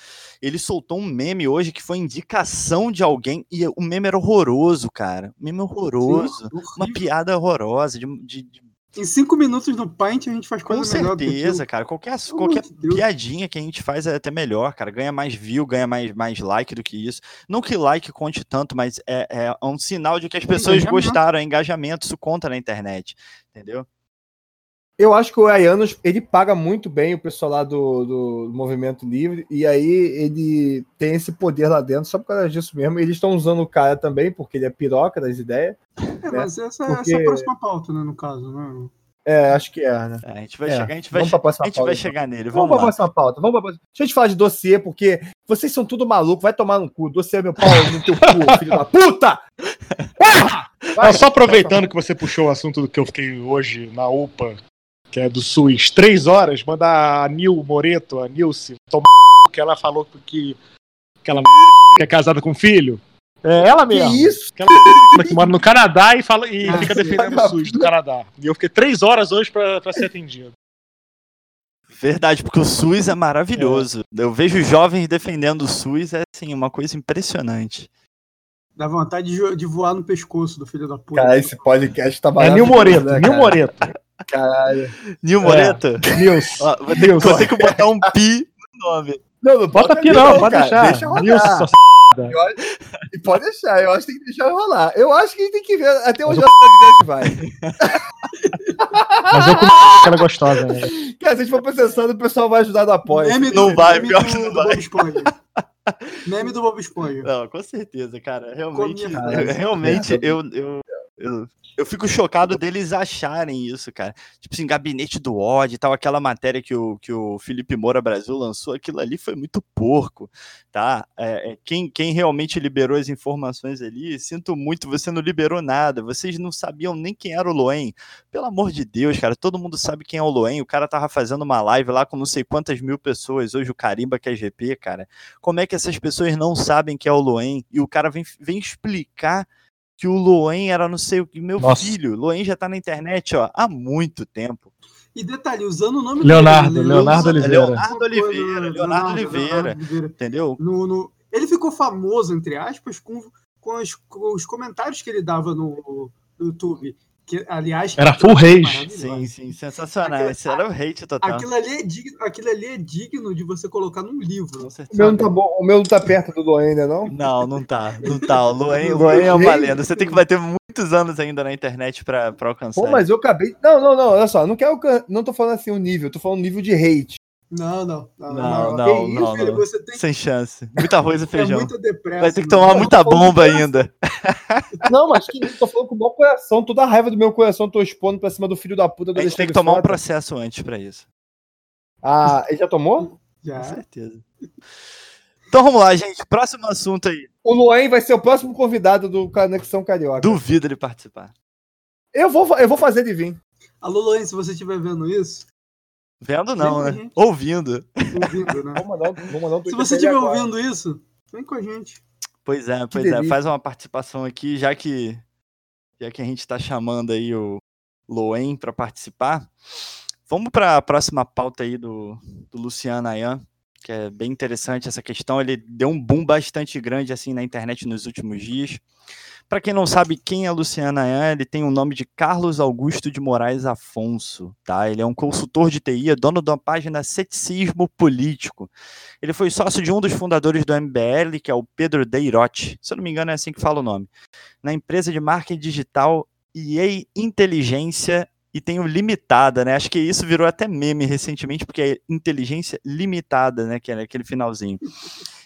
Ele soltou um meme hoje que foi indicação de alguém e o meme era horroroso, cara. Meme horroroso. Sim, Uma piada horrorosa. De, de- de- Em cinco minutos no Paint a gente faz com coisa melhor do que certeza, cara. Qualquer, qualquer piadinha que a gente faz é até melhor, cara. Ganha mais view, ganha mais, mais like do que isso. Não que like conte tanto, mas é, é um sinal de que as pessoas gostaram, é engajamento, isso conta na internet. Entendeu? Eu acho que o Ayanos, ele paga muito bem o pessoal lá do, do Movimento Livre, e aí ele tem esse poder lá dentro, só por causa disso mesmo. Eles estão usando o cara também, porque ele é piroca das ideias. É, mas essa, Porque- essa é a próxima pauta, né, no caso, né? É, acho que é, né? É, a gente vai É, chegar, a gente vai, vamos che- pra próxima a gente pauta, vai então. chegar nele. Vamos Vamos pra lá. próxima pauta. Vamos pra próxima. Deixa eu te falar de dossiê, porque vocês são tudo maluco. Vai tomar no cu. Dossiê é meu pau no teu cu, *laughs* filho da puta! Porra! Vai. Ah, só aproveitando que você puxou o assunto do que eu fiquei hoje na UPA, que é do SUS, três horas, mandar a Nil Moreto, a Nilce, tomar que ela falou que aquela que é casada com filho. É ela Que mesmo. isso? Aquela que mora no Canadá e, fala, e Ah, fica defendendo o SUS do Canadá. E eu fiquei três horas hoje pra, pra ser atendido. Verdade, porque o SUS é maravilhoso. Eu vejo jovens defendendo o SUS, é assim, uma coisa impressionante. Dá vontade de, de voar no pescoço do filho da puta. Cara, esse podcast tá É Nil maravilhoso, Moreto, né, Nil? Moreto. Caralho. Nil Moreto, Nilce. ó, vou, ter, vou ter que botar um pi no nome. Não, não Bota ali aqui não, pode deixar. Deixa rodar. Eu E pode deixar, eu acho que tem que deixar rolar. Eu acho que a gente tem que ver até onde Mas o podcast vai. Mas eu aquela gostosa, né? Cara, se a gente for processando, o pessoal vai ajudar no apoio. Meme Não vai, meme pior do, que não do vai. Bob Esponja. Meme do Bob Esponja. Não, com certeza, cara. Realmente, Comia, cara. eu- realmente, eu, eu, eu, eu fico chocado deles acharem isso, cara. Tipo assim, gabinete do ódio e tal, aquela matéria que o, que o Felipe Moura Brasil lançou, aquilo ali foi muito porco, tá? É, é, quem, quem realmente liberou as informações ali, sinto muito, você não liberou nada, vocês não sabiam nem quem era o Loen. Pelo amor de Deus, cara, todo mundo sabe quem é o Loen, o cara tava fazendo uma live lá com não sei quantas mil pessoas, hoje o Carimba que é GP, cara. Como é que essas pessoas não sabem que é o Loen? E o cara vem, vem explicar que o Loen era não sei o que. Meu Nossa. filho, Loen já tá na internet, ó, há muito tempo. E detalhe, usando o nome Leonardo, dele. Leonardo usa- Oliveira. Leonardo Oliveira, Leonardo Oliveira. Oliveira. Entendeu? No, no- Ele ficou famoso, entre aspas, com, com, os, com os comentários que ele dava no, no YouTube. Que, aliás, Era full maravilhosa. Sim, sim, sensacional. Aquilo- Esse era o hate total. Aquilo ali, é digno, aquilo ali é digno de você colocar num livro. Com O certeza. meu não tá bom, o meu não tá perto do do ainda, não? Não, não tá. Não tá. O Luan, Luan é uma lenda. Você tem que bater muitos anos ainda na internet pra, pra alcançar. Pô, mas eu acabei. Não, não, não, olha só, não quero. Não tô falando assim o nível, tô falando nível de hate. Não, não. Não, Não, não. não, Que não, filho, não. Você tem Sem chance. Muito arroz e *laughs* é feijão. muita depressa. Vai ter que tomar Não, muita bomba ainda. *laughs* Não, mas que tô falando com o maior coração, toda a raiva do meu coração tô expondo pra cima do filho da puta do A gente tem que tomar um processo antes pra isso. Ah, ele já tomou? Com Já. certeza. Então vamos lá, gente. Próximo assunto aí. O Luan vai ser o próximo convidado do Conexão Carioca. Duvido ele participar. Eu, vou, eu vou fazer de vir. Alô, Luan, se você estiver vendo isso, Vendo não, Vem né? gente. ouvindo. ouvindo, né? Vou mandar, vou mandar um Se você estiver ouvindo isso, vem com a gente. Pois é, pois é. Faz uma participação aqui, já que já que a gente tá chamando aí o Loen para participar. Vamos para a próxima pauta aí do, do Luciano Ayan, que é bem interessante essa questão. Ele deu um boom bastante grande assim na internet nos últimos dias. Para quem não sabe quem é Luciano Ayan, ele tem o nome de Carlos Augusto de Moraes Afonso, tá? Ele é um consultor de TI, é dono da página Ceticismo Político. Ele foi sócio de um dos fundadores do MBL, que é o Pedro Deirotti. Se eu não me engano, é assim que fala o nome. Na empresa de marketing digital EA Inteligência e tem o Limitada, né? Acho que isso virou até meme recentemente, porque é Inteligência Limitada, né? Que era aquele finalzinho.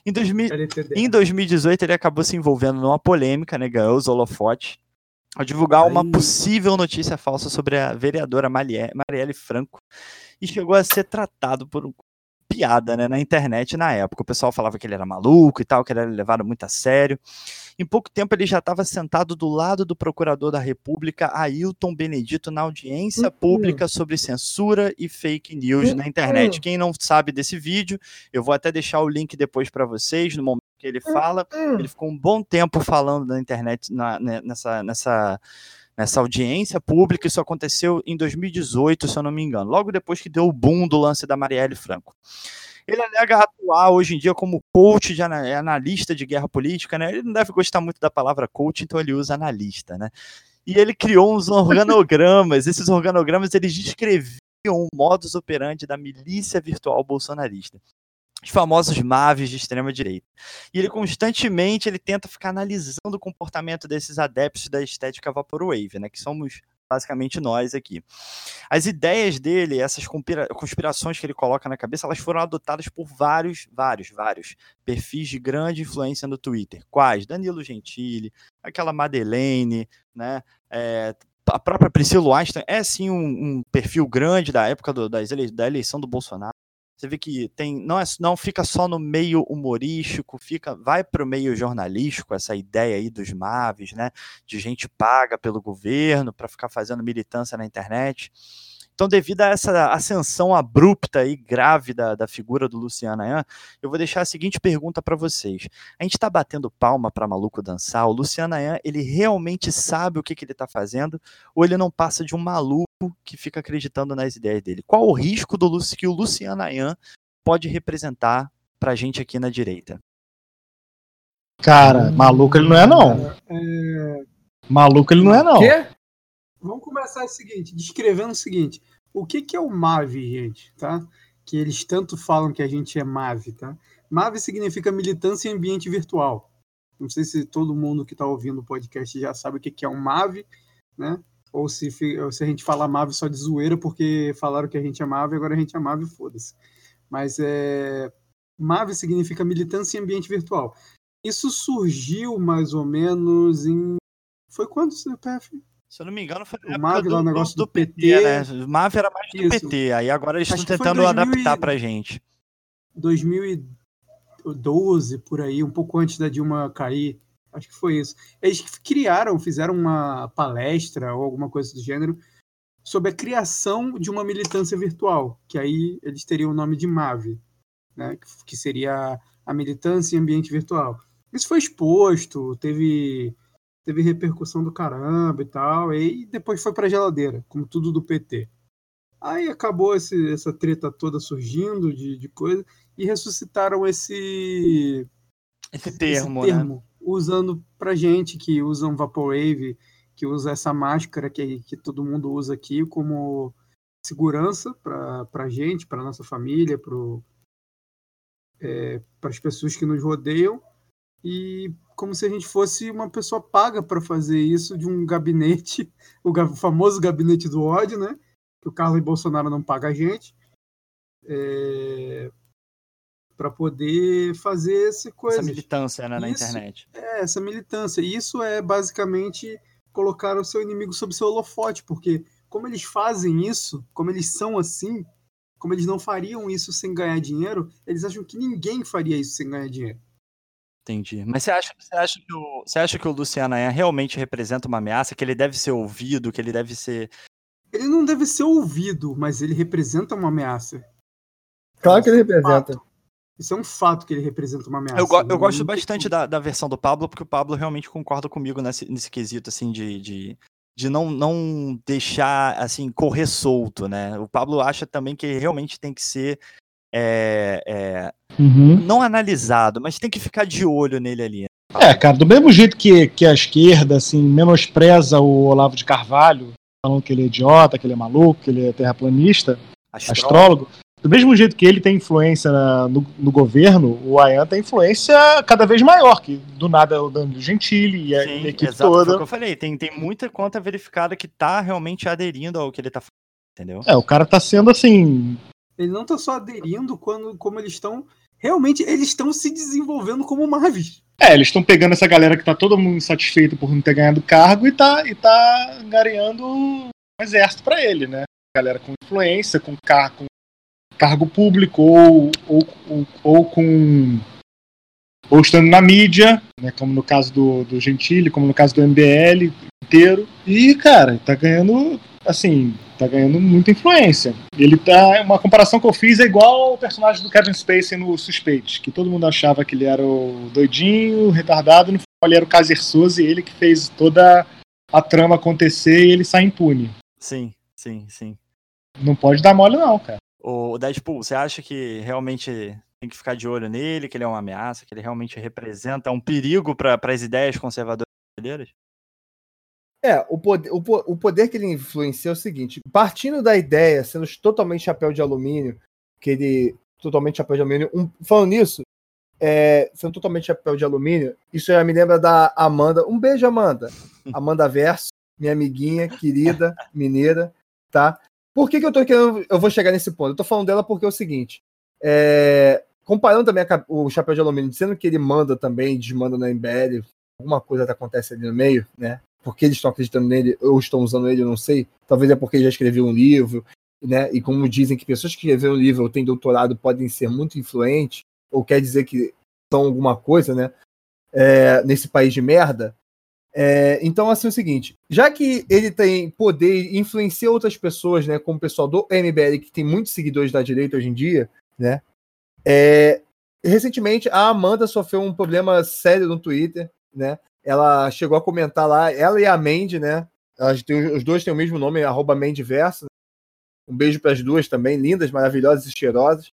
Em, 2000 LTD. em 2018, ele acabou se envolvendo numa polêmica, né? Ganhou os holofotes. Ao divulgar uma possível notícia falsa sobre a vereadora Marielle Franco e chegou a ser tratado por um piada né, na internet na época. O pessoal falava que ele era maluco e tal, que ele era levado muito a sério. Em pouco tempo ele já estava sentado do lado do procurador da República, Ailton Benedito, na audiência pública sobre censura e fake news na internet. Quem não sabe desse vídeo, eu vou até deixar o link depois para vocês, no momento que ele fala. Ele ficou um bom tempo falando na internet, na- né, nessa, nessa, nessa audiência pública. Isso aconteceu em 2018, se eu não me engano, logo depois que deu o boom do lance da Marielle Franco. Ele alega atuar hoje em dia como coach de é analista de guerra política, né? Ele não deve gostar muito da palavra coach, então ele usa analista, né? E ele criou uns organogramas. *laughs* Esses organogramas eles descreviam o modus operandi da milícia virtual bolsonarista. Os famosos MAVs de extrema direita. E ele constantemente ele tenta ficar analisando o comportamento desses adeptos da estética vaporwave, né, que somos basicamente nós aqui. As ideias dele, essas conspira- conspirações que ele coloca na cabeça, elas foram adotadas por vários, vários, vários perfis de grande influência no Twitter. Quais? Danilo Gentili, aquela Madeleine, né? é, a própria Priscila Einstein é sim um, um perfil grande da época do- das ele- da eleição do Bolsonaro. Você vê que tem não, é, não fica só no meio humorístico, fica vai para o meio jornalístico, essa ideia aí dos MAVs, né? De gente paga pelo governo para ficar fazendo militância na internet. Então, devido a essa ascensão abrupta e grave da, da figura do Luciano Ayan, eu vou deixar a seguinte pergunta para vocês. A gente está batendo palma para maluco dançar? O Luciano Ayan, ele realmente sabe o que, que ele está fazendo? Ou ele não passa de um maluco que fica acreditando nas ideias dele? Qual o risco do Luci- que o Luciano Ayan pode representar para a gente aqui na direita? Cara, maluco ele não é, não. É, Maluco ele não é, não. Quê? Vamos começar o seguinte, descrevendo o seguinte. O que, que é o MAV, gente, tá? Que eles tanto falam que a gente é MAV, tá? MAV significa militância em ambiente virtual. Não sei se todo mundo que está ouvindo o podcast já sabe o que, que é um MAV, né? Ou se, ou se a gente fala MAV só de zoeira porque falaram que a gente é MAV, agora a gente é MAV, foda-se. Mas é... MAV significa militância em ambiente virtual. Isso surgiu mais ou menos em... Foi quando, CPF? Se eu não me engano, foi O MAV lá, o negócio do PT, né? O MAV era mais do Isso. PT, aí agora eles Acho estão tentando 2000 e- adaptar pra gente. 2012, por aí, um pouco antes da Dilma cair. Acho que foi isso. Eles criaram, fizeram uma palestra ou alguma coisa do gênero sobre a criação de uma militância virtual, que aí eles teriam o nome de MAV, né? que- seria a militância em ambiente virtual. Isso foi exposto, teve, teve repercussão do caramba e tal, e depois foi para geladeira, como tudo do PT. Aí acabou esse- essa treta toda surgindo de, de coisa e ressuscitaram esse, Esse esse termo, né? Usando pra gente que usam Vaporwave, que usa essa máscara que, que todo mundo usa aqui como segurança para a gente, para nossa família, para é, as pessoas que nos rodeiam e como se a gente fosse uma pessoa paga para fazer isso de um gabinete, *laughs* o famoso gabinete do ódio, né? Que o Carlos Bolsonaro não paga a gente. É, para poder fazer essa coisa. Essa militância né, na isso, internet. É, essa militância. Isso é basicamente colocar o seu inimigo sob seu holofote, porque como eles fazem isso, como eles são assim, como eles não fariam isso sem ganhar dinheiro, eles acham que ninguém faria isso sem ganhar dinheiro. Entendi. Mas você acha, você acha, que, o, você acha que o Luciano Ayan realmente representa uma ameaça, que ele deve ser ouvido, que ele deve ser. Ele não deve ser ouvido, mas ele representa uma ameaça. Claro que ele representa. Isso é um fato que ele representa uma ameaça. Eu, go eu gosto bastante da, da versão do Pablo, porque o Pablo realmente concorda comigo nesse, nesse quesito, assim, de, de, de não, não deixar, assim, correr solto, né? O Pablo acha também que realmente tem que ser é, é, uhum. não analisado, mas tem que ficar de olho nele ali. É, cara, do mesmo jeito que, que a esquerda, assim, menospreza o Olavo de Carvalho, falando que ele é idiota, que ele é maluco, que ele é terraplanista, astrólogo, astrólogo do mesmo jeito que ele tem influência na, no, no, governo, o Ayan tem influência cada vez maior, que do nada é o Danilo Gentili e a, Sim, equipe exato, toda. Foi o que eu falei, tem, tem muita conta verificada que tá realmente aderindo ao que ele tá fazendo, entendeu? É, o cara tá sendo assim. Ele não tá só aderindo quando, como eles estão. Realmente, eles estão se desenvolvendo como Marvis. É, eles estão pegando essa galera que tá todo mundo insatisfeito por não ter ganhado cargo e tá, e tá gareando um exército para ele, né? Galera com influência, com, car com cargo público ou, ou, ou, ou com ou estando na mídia, né, como no caso do, do Gentili, como no caso do MBL inteiro. E, cara, tá ganhando, assim, tá ganhando muita influência. Ele tá. Uma comparação que eu fiz é igual ao personagem do Kevin Spacey no Suspeite, que todo mundo achava que ele era o doidinho, retardado, no final ele era o Kaiser Souza e ele que fez toda a trama acontecer e ele sai impune. Sim, sim, sim. Não pode dar mole, não, cara. O Deadpool, você acha que realmente tem que ficar de olho nele, que ele é uma ameaça, que ele realmente representa um perigo para as ideias conservadoras brasileiras? É, o poder, o, o poder que ele influencia é o seguinte: partindo da ideia, sendo totalmente chapéu de alumínio, que ele. Totalmente chapéu de alumínio. Um, falando nisso, é, sendo totalmente chapéu de alumínio, isso já me lembra da Amanda. Um beijo, Amanda. *laughs* Amanda Verso, minha amiguinha querida, mineira, tá? Por que, que eu tô querendo. Eu vou chegar nesse ponto? Eu tô falando dela porque é o seguinte. É, comparando também a, o chapéu de alumínio, dizendo que ele manda também, desmanda na MBL, alguma coisa acontece ali no meio, né? Porque eles estão acreditando nele, ou estão usando ele, eu não sei. Talvez é porque ele já escreveu um livro, né? E como dizem que pessoas que escreveram um livro ou têm doutorado podem ser muito influentes, ou quer dizer que são alguma coisa, né? É, nesse país de merda, é, então, assim, é o seguinte: já que ele tem poder e influencia outras pessoas, né, como o pessoal do MBL, que tem muitos seguidores da direita hoje em dia, né? É, recentemente, a Amanda sofreu um problema sério no Twitter, né? Ela chegou a comentar lá, ela e a Mandy, né? Elas têm, os dois têm o mesmo nome, arroba Mandyverso. Né? Um beijo para as duas também, lindas, maravilhosas e cheirosas.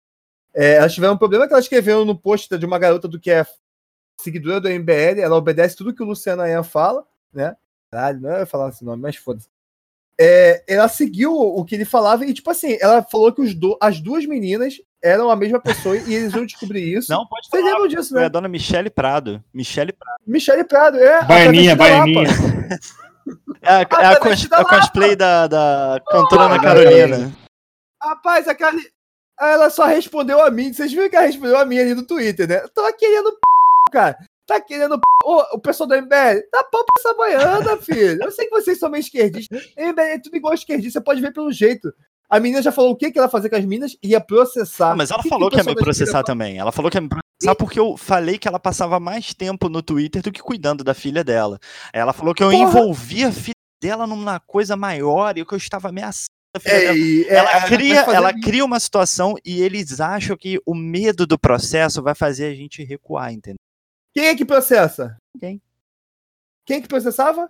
É, elas tiveram um problema que elas escreveram no post de uma garota do que é seguidora do MBL, ela obedece tudo que o Luciano Ayan fala, né? Caralho, não ia falar esse nome, mas foda-se. É, ela seguiu o que ele falava e, tipo assim, ela falou que do, as duas meninas eram a mesma pessoa e eles iam descobrir isso. Não, pode falar. Vocês lembram disso, né? É a dona Michele Prado. Michele Prado. Michele Prado, é. Baianinha, baianinha. *laughs* É a, é a, cos, a cosplay da, da cantora Ana Carolina. Rapaz, a Carli... Ela só respondeu a mim. Vocês viram que ela respondeu a mim ali no Twitter, né? Eu tava querendo p cara. Tá querendo. o pessoal do MBL, dá pau pra essa baiana, *laughs* filho. Eu sei que vocês são meio esquerdistas. MBL é tudo igual esquerdista, você pode ver pelo jeito. A menina já falou o que, que ela ia fazer com as minas, ia processar. Mas ela que falou que, que ia me processar também. Ela falou que ia me processar porque eu falei que ela passava mais tempo no Twitter do que cuidando da filha dela. Ela falou que eu Porra. envolvia a filha dela numa coisa maior e que eu estava ameaçando é, é, ela, é, cria, ela cria uma situação e eles acham que o medo do processo vai fazer a gente recuar, entendeu? Quem é que processa? Quem? Quem é que processava?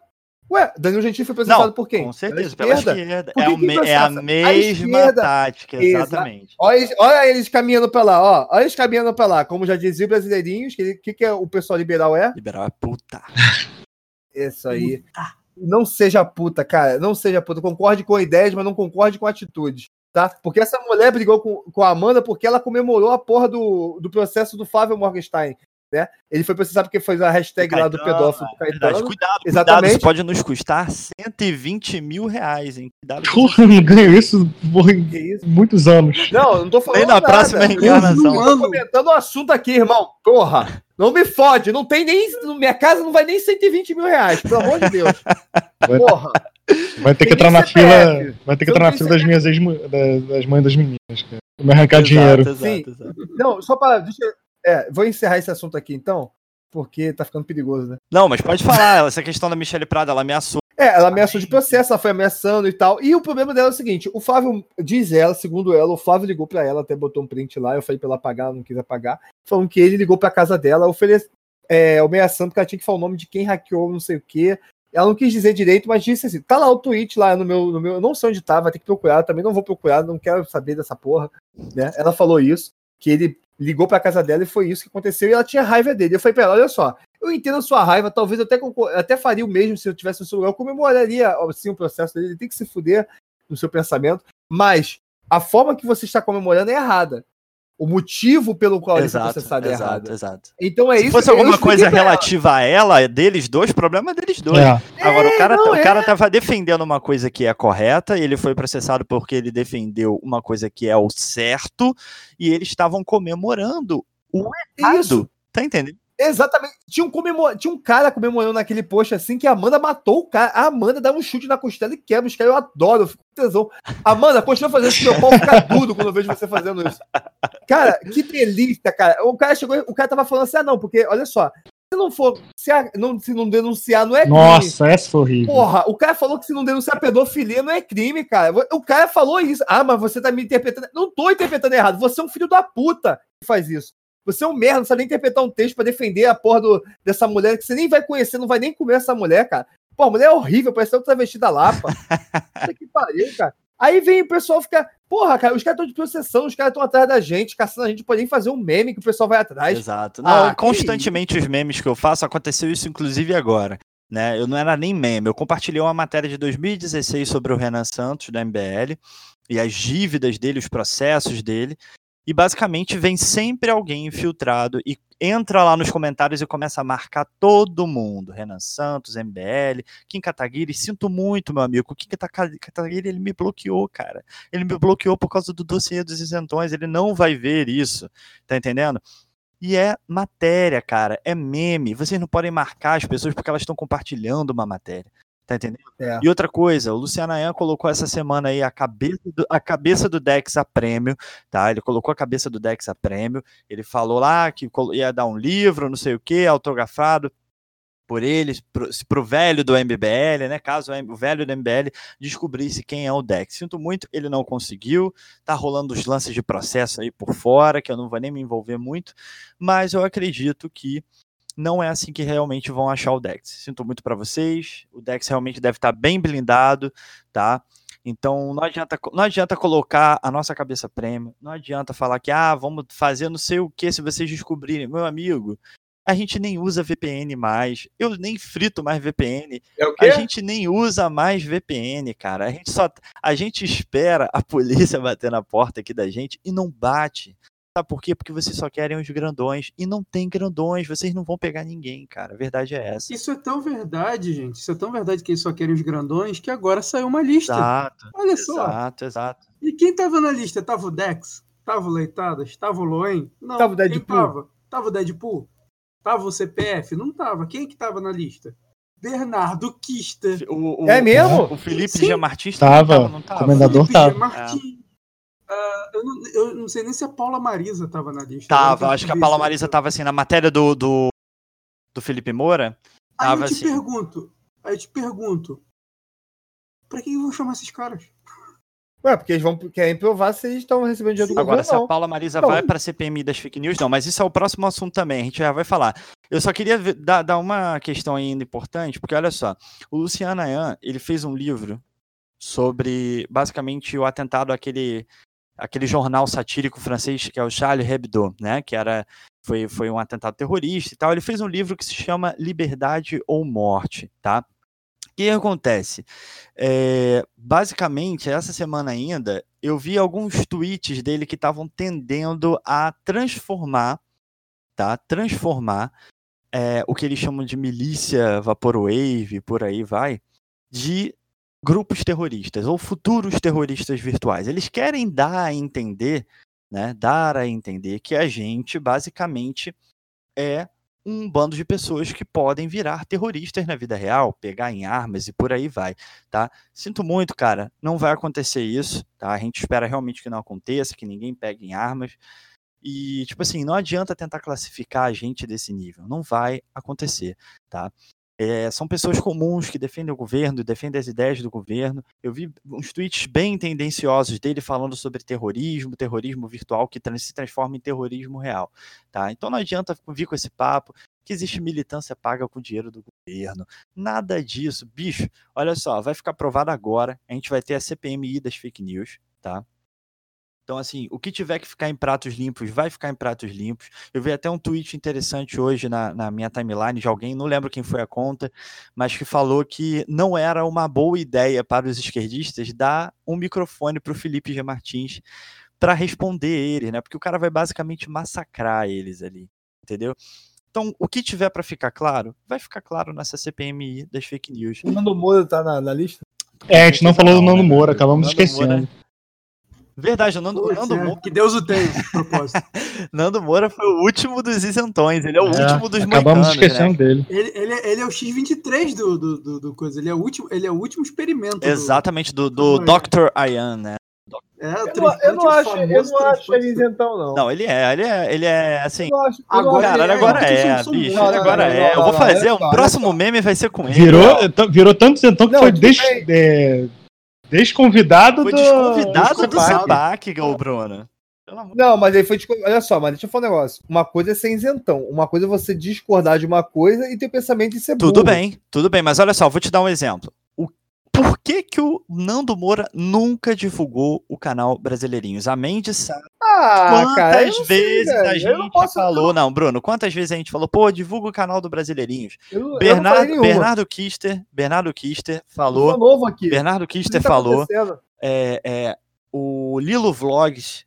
Ué, Danilo Gentili foi processado não, por quem? Com certeza, pela esquerda. Pela esquerda. É, me, é, a mesma a tática, exatamente. Olha eles, olha eles, caminhando pra lá, ó. Olha eles caminhando pra lá. Como já dizia o brasileirinhos, o que, que, que é o pessoal liberal é? Liberal é puta. *laughs* Isso aí. Puta. Não seja puta, cara. Não seja puta. Concorde com ideias, mas não concorde com atitudes. Tá? Porque essa mulher brigou com, com a Amanda porque ela comemorou a porra do, do processo do Flávio Morgenstein. Né? Ele foi processado porque foi a hashtag Caetano, lá do pedófilo do Caetano. Verdade. Cuidado, Exatamente. Cuidado, isso pode nos custar 120 mil reais, hein? Cuidado. Porra, não ganho isso por muitos anos. Não, não tô falando Nem na nada. próxima reencarnação. Eu tô comentando o assunto aqui, irmão. Porra, não me fode. Não tem nem. Minha casa não vai nem 120 mil reais, pelo amor de Deus. *laughs* Porra. Vai ter que entrar na fila. Vai ter que entrar na fila das minhas ex das mães das meninas, cara. Pra me arrancar Exato, dinheiro. exato, Sim. exato. Não, só para. Deixa eu- é, vou encerrar esse assunto aqui então, porque tá ficando perigoso, né? Não, mas pode falar, *laughs* essa questão da Michelle Prada, ela ameaçou. É, ela ameaçou de processo, ela foi ameaçando e tal. E o problema dela é o seguinte: o Flávio, diz ela, segundo ela, o Flávio ligou pra ela, até botou um print lá, eu falei pra ela pagar, ela não quis apagar. Falando que ele ligou pra casa dela, oferece, é, ameaçando que ela tinha que falar o nome de quem hackeou, não sei o quê. Ela não quis dizer direito, mas disse assim: tá lá o tweet lá no meu. No meu eu não sei onde tá, vai ter que procurar, também não vou procurar, não quero saber dessa porra. Né? Ela falou isso, que ele ligou pra casa dela e foi isso que aconteceu, e ela tinha raiva dele. Eu falei pra ela: olha só, eu entendo a sua raiva, talvez eu até, até faria o mesmo se eu tivesse no seu lugar, eu comemoraria assim, o processo dele, ele tem que se fuder no seu pensamento, mas a forma que você está comemorando é errada. O motivo pelo qual ele foi Exato, processado é errado. exato, exato. Então é Se isso fosse eu alguma coisa pra ela. relativa a ela, deles dois, problema é deles dois. É. Agora, o cara, não, o é. cara tava defendendo uma coisa que é correta, e ele foi processado porque ele defendeu uma coisa que é o certo, e eles estavam comemorando o errado. Isso. Tá entendendo? Exatamente. Tinha um, comemor... Tinha um cara comemorando naquele post assim que a Amanda matou o cara. A Amanda dá um chute na costela e quebra os caras. Eu adoro, eu fico com tesão. Amanda, continua fazendo isso, meu pau fica duro quando eu vejo você fazendo isso. Cara, que delícia, cara. O cara chegou, o cara tava falando assim: ah, não, porque olha só, se não for, se, a- não, se não denunciar, não é crime. Nossa, essa foi horrível. Porra, o cara falou que se não denunciar pedofilia não é crime, cara. O cara falou isso. Ah, mas você tá me interpretando. Não tô interpretando errado. Você é um filho da puta que faz isso. Você é um merda, não sabe nem interpretar um texto pra defender a porra do- dessa mulher que você nem vai conhecer, não vai nem comer essa mulher, cara. Pô, a mulher é horrível, parece outra vestida lapa. *laughs* Puta que pariu, cara. Aí vem o pessoal ficar, porra, cara, os caras estão de processão, os caras estão atrás da gente, caçando a gente, pode nem fazer um meme que o pessoal vai atrás. Exato. Não, Ah, constantemente os memes que eu faço, aconteceu isso inclusive agora. Né? Eu não era nem meme, eu compartilhei uma matéria de 2016 sobre o Renan Santos, da MBL, e as dívidas dele, os processos dele. E basicamente vem sempre alguém infiltrado e entra lá nos comentários e começa a marcar todo mundo. Renan Santos, MBL, Kim Kataguiri, sinto muito, meu amigo. O Kim Kata- Kataguiri, ele me bloqueou, cara. Ele me bloqueou por causa do dossiê dos isentões, ele não vai ver isso, tá entendendo? E é matéria, cara, é meme. Vocês não podem marcar as pessoas porque elas estão compartilhando uma matéria. Tá entendendo? É. E outra coisa, o Luciano Ayan colocou essa semana aí a cabeça do, a cabeça do Dex a prêmio, tá? Ele colocou a cabeça do Dex a prêmio. Ele falou lá que ia dar um livro, não sei o que, autografado por ele, pro, pro velho do MBL, né? Caso o velho do MBL descobrisse quem é o Dex. Sinto muito, ele não conseguiu. Tá rolando os lances de processo aí por fora, que eu não vou nem me envolver muito, mas eu acredito que não é assim que realmente vão achar o Dex. Sinto muito para vocês. O Dex realmente deve estar bem blindado, tá? Então não adianta, não adianta colocar a nossa cabeça prêmio, não adianta falar que ah, vamos fazer não sei o que se vocês descobrirem. Meu amigo, a gente nem usa VPN mais. Eu nem frito mais VPN. É A gente nem usa mais VPN, cara. A gente só a gente espera a *laughs* polícia bater na porta aqui da gente e não bate. Sabe por quê? Porque vocês só querem os grandões e não tem grandões, vocês não vão pegar ninguém, cara. A verdade é essa. Isso é tão verdade, gente. Isso é tão verdade que eles só querem os grandões que agora saiu uma lista. Exato, Olha só. exato, exato. E quem tava na lista? Tava o Dex? Tava o Leitadas? Tava o Loen? Não. Tava o Deadpool? Tava? tava o Deadpool? Tava o CPF? Não tava. Quem que tava na lista? Bernardo Kister. O, o- É mesmo? O Felipe Sim. G. Martins Tava. também não tava. Comendador Felipe tava. Martins. Ah, eu, não, eu não sei nem se a Paula Marisa tava na lista. Tava, acho que a Paula Marisa tava assim, na matéria do, do, do Felipe Moura. Aí eu te assim. pergunto, aí eu te pergunto, pra que vão chamar esses caras? Ué, porque eles vão querem provar se eles estão recebendo dinheiro do Agora, governo se a não. Paula Marisa Não. vai para a CPMI das fake news, não, mas isso é o próximo assunto também, a gente já vai falar. Eu só queria ver- dar, dar uma questão ainda importante, porque olha só, o Luciano Ayan, ele fez um livro sobre, basicamente, o atentado àquele, àquele jornal satírico francês, que é o Charlie Hebdo, né, que era, foi, foi um atentado terrorista e tal. Ele fez um livro que se chama Liberdade ou Morte, tá? que acontece? É, basicamente, essa semana ainda, eu vi alguns tweets dele que estavam tendendo a transformar, tá? Transformar é, o que eles chamam de milícia vaporwave, por aí vai, de grupos terroristas ou futuros terroristas virtuais. Eles querem dar a entender, né? Dar a entender que a gente basicamente é um bando de pessoas que podem virar terroristas na vida real, pegar em armas e por aí vai, tá? Sinto muito, cara, não vai acontecer isso, tá? A gente espera realmente que não aconteça, que ninguém pegue em armas. E, tipo assim, não adianta tentar classificar a gente desse nível, não vai acontecer, tá? É, são pessoas comuns que defendem o governo, defendem as ideias do governo. Eu vi uns tweets bem tendenciosos dele falando sobre terrorismo, terrorismo virtual que se transforma em terrorismo real. Tá? Então não adianta vir com esse papo que existe militância paga com dinheiro do governo. Nada disso. Bicho, olha só, vai ficar provado agora. A gente vai ter a CPMI das fake news, tá? Então, assim, o que tiver que ficar em pratos limpos, vai ficar em pratos limpos. Eu vi até um tweet interessante hoje na, na, minha timeline de alguém, não lembro quem foi a conta, mas que falou que não era uma boa ideia para os esquerdistas dar um microfone para o Felipe G. Martins para responder eles, né? Porque o cara vai basicamente massacrar eles ali, entendeu? Então, o que tiver para ficar claro, vai ficar claro nessa CPMI das fake news. O Nando Moura tá na, na lista? É, a gente não falou do Nando né? Moura, acabamos Nando esquecendo. Moura Verdade, o Nando, Nando é, Moura. Que Deus o tenha, propósito. *laughs* Nando Moura foi o último dos isentões, ele é o é, último dos Acabamos moicanos, esquecendo né? dele. Ele, ele, é, ele é o X23 do, do, do, do, coisa, ele é o último, ele é o último experimento. Exatamente, do, do, do Dr. Ian, né? É, eu, não, eu não acho, eu não acho ele isentão, não. Não, ele é, ele é, ele é assim. Eu acho, eu agora, cara, é, agora é, bicho. Não, agora não, é. eu vou fazer, o próximo meme vai ser com ele. Virou, virou tanto isentão que foi deixa, é, Desconvidado foi do. Desconvidado do Sabac, o Bruno. Não, mas aí foi. Olha só, mas deixa eu falar um negócio. Uma coisa é ser isentão. Uma coisa é você discordar de uma coisa e ter o pensamento de ser burro. Tudo bem, tudo bem. Mas olha só, vou te dar um exemplo. Por que, que o Nando Moura nunca divulgou o canal Brasileirinhos? A Mendes sabe ah, quantas cara, vezes sei, a gente falou. Não, Bruno, quantas vezes a gente falou, pô, divulga o canal do Brasileirinhos. Eu, Bernardo, eu Bernardo Kister, Bernardo Kister falou. novo aqui. Bernardo Kister tá falou. É, é, o Lilo Vlogs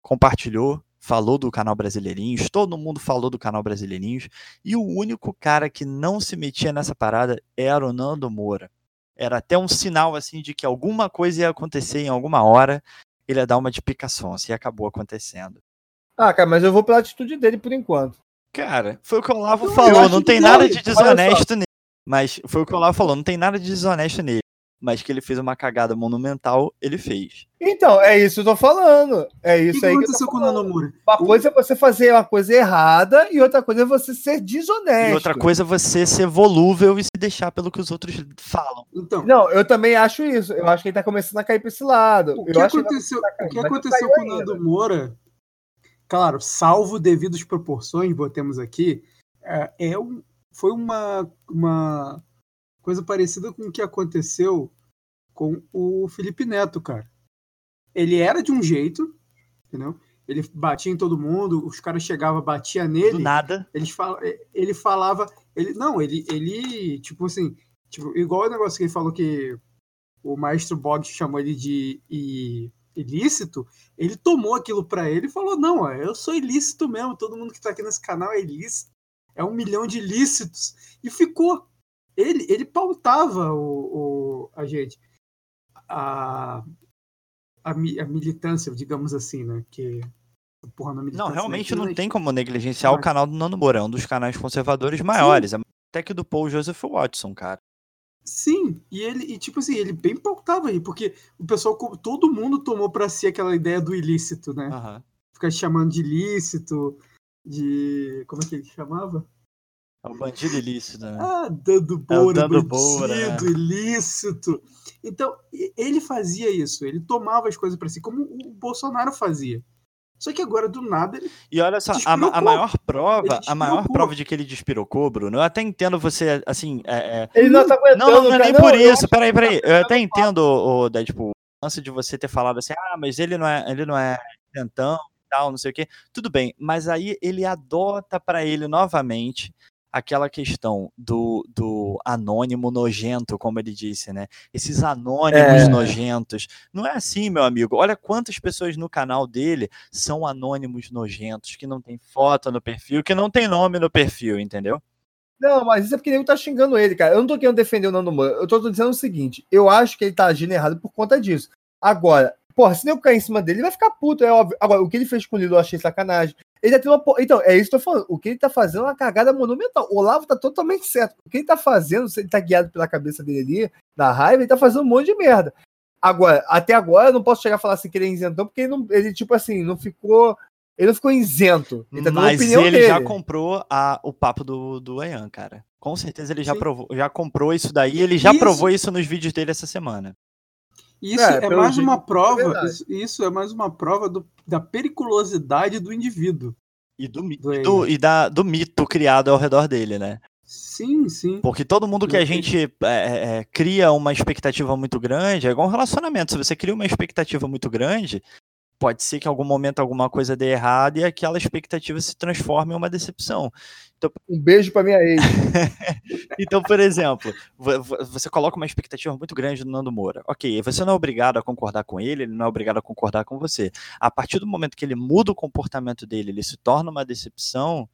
compartilhou falou do canal Brasileirinhos, todo mundo falou do canal Brasileirinhos, e o único cara que não se metia nessa parada era o Nando Moura. Era até um sinal assim de que alguma coisa ia acontecer em alguma hora, ele ia dar uma de picação, assim, e acabou acontecendo. Ah, cara, mas eu vou pela atitude dele por enquanto. Cara, foi o que o Olavo falou, não tem nada de desonesto nele. Mas foi o que o Olavo falou, não tem nada de desonesto nele mas que ele fez uma cagada monumental, ele fez. Então, é isso que eu tô falando. É isso que aí que aconteceu com o Nanomura? Uma coisa é você fazer uma coisa errada e outra coisa é você ser desonesto. E outra coisa é você ser volúvel e se deixar pelo que os outros falam. Então, não, eu também acho isso. Eu acho que ele tá começando a cair pra esse lado. O que eu aconteceu, que o que aconteceu com o Nando Moura, claro, salvo devidas proporções, botemos aqui, é, é um, foi uma, uma coisa parecida com o que aconteceu com o Felipe Neto, cara. Ele era de um jeito, entendeu? Ele batia em todo mundo, os caras chegavam, batia nele. Do nada. Ele, fala, ele falava. Ele, não, ele, ele, tipo assim, tipo, igual o negócio que ele falou que o maestro Bog chamou ele de e, ilícito, ele tomou aquilo para ele e falou: Não, eu sou ilícito mesmo, todo mundo que tá aqui nesse canal é ilícito. É um milhão de ilícitos. E ficou. Ele, ele pautava o, o a gente a, a, a militância, digamos assim, né? Que porra, não, realmente não tem como negligenciar o canal do Nando Moura, é um dos canais conservadores maiores, Sim. até que do Paul Joseph Watson, cara. Sim, e ele, e tipo assim, ele bem pautava aí, porque o pessoal, todo mundo tomou para si aquela ideia do ilícito, né? Uhum. Ficar chamando de ilícito, de. Como é que ele chamava? É o bandido ilícito, né? Ah, dando boa, é bandido né? ilícito. Então, ele fazia isso, ele tomava as coisas para si, como o Bolsonaro fazia. Só que agora, do nada, ele. E olha só, a, a, maior prova, a maior prova de que ele despirocou, Bruno, eu até entendo você, assim. É, é... Ele não tá aguentando. Não, não, não é nem por isso. Peraí, peraí. Eu até entendo, o, Deadpool, antes de você ter falado assim, ah, mas ele não é, ele não é tentão e tal, não sei o quê. Tudo bem, mas aí ele adota para ele novamente aquela questão do, do anônimo nojento, como ele disse, né? Esses anônimos É. nojentos. Não é assim, meu amigo. Olha quantas pessoas no canal dele são anônimos nojentos, que não tem foto no perfil, que não tem nome no perfil, entendeu? Não, mas isso é porque nego tá xingando ele, cara. Eu não tô querendo defender o Nando Moura. Eu tô, dizendo o seguinte: eu acho que ele tá agindo errado por conta disso. Agora, porra, se nego cair em cima dele, ele vai ficar puto, é óbvio. Agora, o que ele fez com o Lilo eu achei sacanagem. Ele uma. Então, é isso que eu tô falando. O que ele tá fazendo é uma cagada monumental. O Olavo tá totalmente certo. O que ele tá fazendo, se ele tá guiado pela cabeça dele ali, na raiva, ele tá fazendo um monte de merda. Agora, até agora, eu não posso chegar a falar assim que ele é isentão, porque ele, não, ele tipo assim, não ficou. Ele não ficou isento. Ele tá Mas opinião ele dele. já comprou a, o papo do, do Ayan, cara. Com certeza ele já, provou, já comprou isso daí, ele já Isso. provou isso nos vídeos dele essa semana. Isso É, é, mais jeito, uma é prova. verdade. Isso, isso é mais uma prova do- da periculosidade do indivíduo. E do, Do e do, e da, do mito criado ao redor dele, né? Sim, sim. Porque todo mundo que a gente é, é, cria uma expectativa muito grande, é igual um relacionamento. Se você cria uma expectativa muito grande, pode ser que em algum momento alguma coisa dê errado e aquela expectativa se transforme em uma decepção. *laughs* Um beijo pra minha ex. *laughs* Então, por exemplo, vo- vo- você coloca uma expectativa muito grande no Nando Moura. Ok, você não é obrigado a concordar com ele, ele não é obrigado a concordar com você. A partir do momento que ele muda o comportamento dele, ele se torna uma decepção,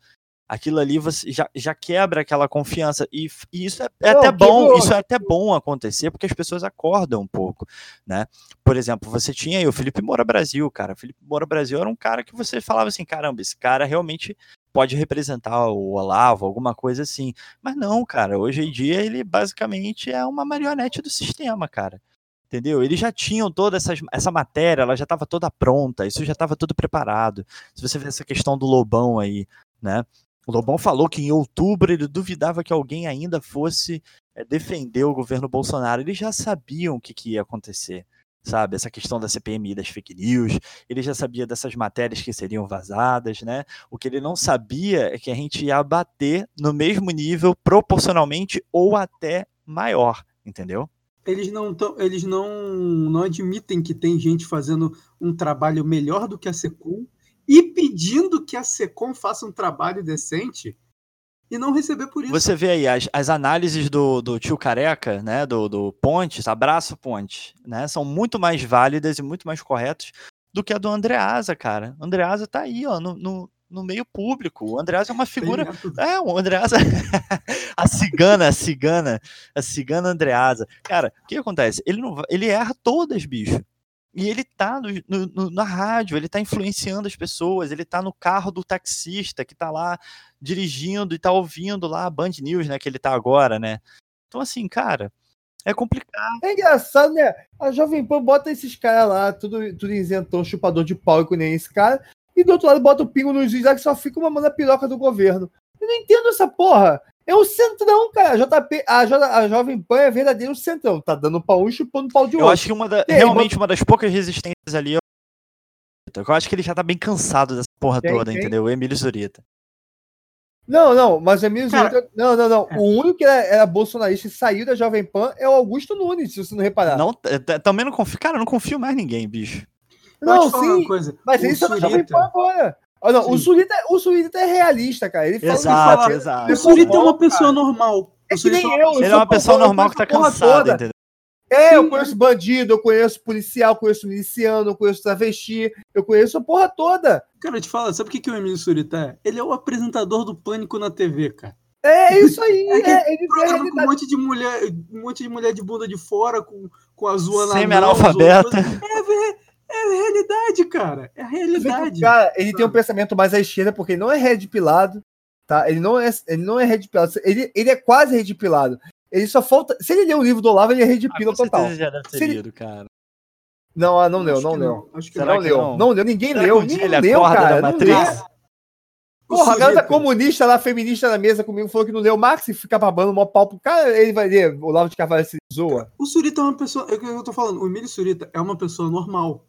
aquilo ali você já, já quebra aquela confiança. E, e isso é, é Não, até bom, quebrou. isso é até bom acontecer, porque as pessoas acordam um pouco, né? Por exemplo, você tinha aí o Felipe Moura Brasil, cara. O Felipe Moura Brasil era um cara que você falava assim, caramba, esse cara realmente pode representar o Olavo, alguma coisa assim. Mas não, cara, hoje em dia ele basicamente é uma marionete do sistema, cara. Entendeu? Eles já tinham toda essas, essa matéria, ela já estava toda pronta, isso já estava tudo preparado. Se você ver essa questão do Lobão aí, né? O Lobão falou que em outubro ele duvidava que alguém ainda fosse eh, defender o governo Bolsonaro. Eles já sabiam o que, que ia acontecer, sabe? Essa questão da CPMI das fake news, ele já sabia dessas matérias que seriam vazadas, né? O que ele não sabia é que a gente ia bater no mesmo nível, proporcionalmente ou até maior, entendeu? Eles não tão, eles não, não admitem que tem gente fazendo um trabalho melhor do que a Secom e pedindo que a Secom faça um trabalho decente e não receber por isso. Você vê aí as, as análises do, do tio Careca, né, do, do Pontes, abraço Pontes, né, são muito mais válidas e muito mais corretas do que a do Andreasa, cara. Andreasa tá aí, ó, no, no, no meio público. O Andreasa é uma figura. É, o Andreasa. *laughs* a cigana, a cigana, a cigana Andreasa. Cara, o que acontece? Ele, não, ele erra todas, bicho. E ele tá no, no- no- na rádio, ele tá influenciando as pessoas, ele tá no carro do taxista que tá lá dirigindo e tá ouvindo lá a Band News, né? Que ele tá agora, né? Então, assim, cara, é complicado. É engraçado, né? A Jovem Pan bota esses caras lá, tudo, tudo isentão, chupador de pau e nem esse cara. E do outro lado bota o pingo nos juiz lá que só fica mamando a piroca do governo. Eu não entendo essa porra. É o centrão, cara. A, JP, a, Jo- a Jovem Pan é verdadeiro centrão. Tá dando pau um e chupando pau de Eu outro. acho que uma da, aí, realmente uma das poucas resistências ali. é o Eu acho que ele já tá bem cansado dessa porra Quem, toda, quem? entendeu? O Emílio Zurita. Não, não, mas o Emílio Cara, Zurita- Não, não, não. é. O único que era, era bolsonarista e saiu da Jovem Pan é o Augusto Nunes, se você não reparar. Não, também não confio. Cara, eu não confio mais em ninguém, bicho. Não sim. uma coisa. Mas o ele está na Jovem Pan agora. Ah, não, o. Surita, o Surita é realista, cara. Ele fala Exato, fala. exato. O Surita é uma Cara, pessoa normal. É que nem é eu. Ele é sou uma pessoa porra- eu normal que tá cansada, toda. entendeu? É, eu Sim, conheço bandido, eu conheço policial, conheço miliciano, eu conheço travesti, eu conheço a porra toda. Cara, eu te falo, sabe o que, que o Emílio Surita é? Ele é o apresentador do Pânico na TV, cara. É isso aí, É que é, ele Programa com um monte de mulher, um monte de mulher de bunda de fora, com, com a zoa na Semi-analfabeta. É, ver- é a realidade, cara. É a realidade. o Cara, ele tem um sabe? pensamento mais à esquerda, porque ele não é red pilado, tá? Ele não é, ele não é red pilado, ele, ele é quase red pilado. Ele só falta. Se ele ler o livro do Olavo, ele é red Ah, pila com total. já deve ter Se ele- lido, cara. Não, ah, não leu, não leu. Acho que Será Não que leu, não? não leu, ninguém Será leu, dia ninguém ele leu, cara. da não leu. Porra, a garota comunista lá, feminista na mesa comigo, falou que não leu Max e fica babando mó pau pro cara, ele vai ler. O Olavo de Carvalho se zoa. O Surita é uma pessoa. É o que eu tô falando. O Emílio Surita é uma pessoa normal.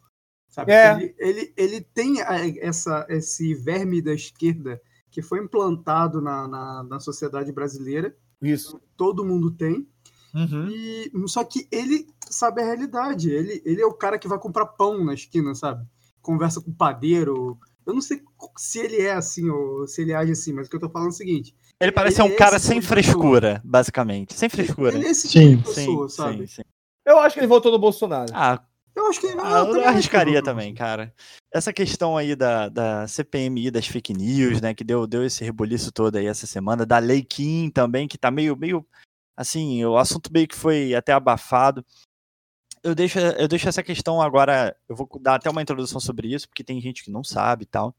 Sabe? É. Ele, ele, ele tem essa, esse verme da esquerda que foi implantado na, na, na sociedade brasileira. Isso. Todo mundo tem. Uhum. E, só que ele sabe a realidade. Ele, ele é o cara que vai comprar pão na esquina, sabe? Conversa com o padeiro. Eu não sei se ele é assim ou se ele age assim, mas o que eu tô falando é o seguinte: Ele parece Ele um é cara sem tipo de frescura, basicamente. Sem frescura. Ele é esse Sim. tipo de pessoa, sim, sabe? sim, sim. Eu acho que ele votou no Bolsonaro. Ah, Eu acho que. Ah, eu acho arriscaria também, cara. Essa questão aí da, da CPMI, das fake news, né, que deu, deu esse rebuliço todo aí essa semana, da Lei Kim também, que tá meio, meio, assim, o assunto meio que foi até abafado. Eu deixo, eu deixo essa questão agora, eu vou dar até uma introdução sobre isso, porque tem gente que não sabe e tal.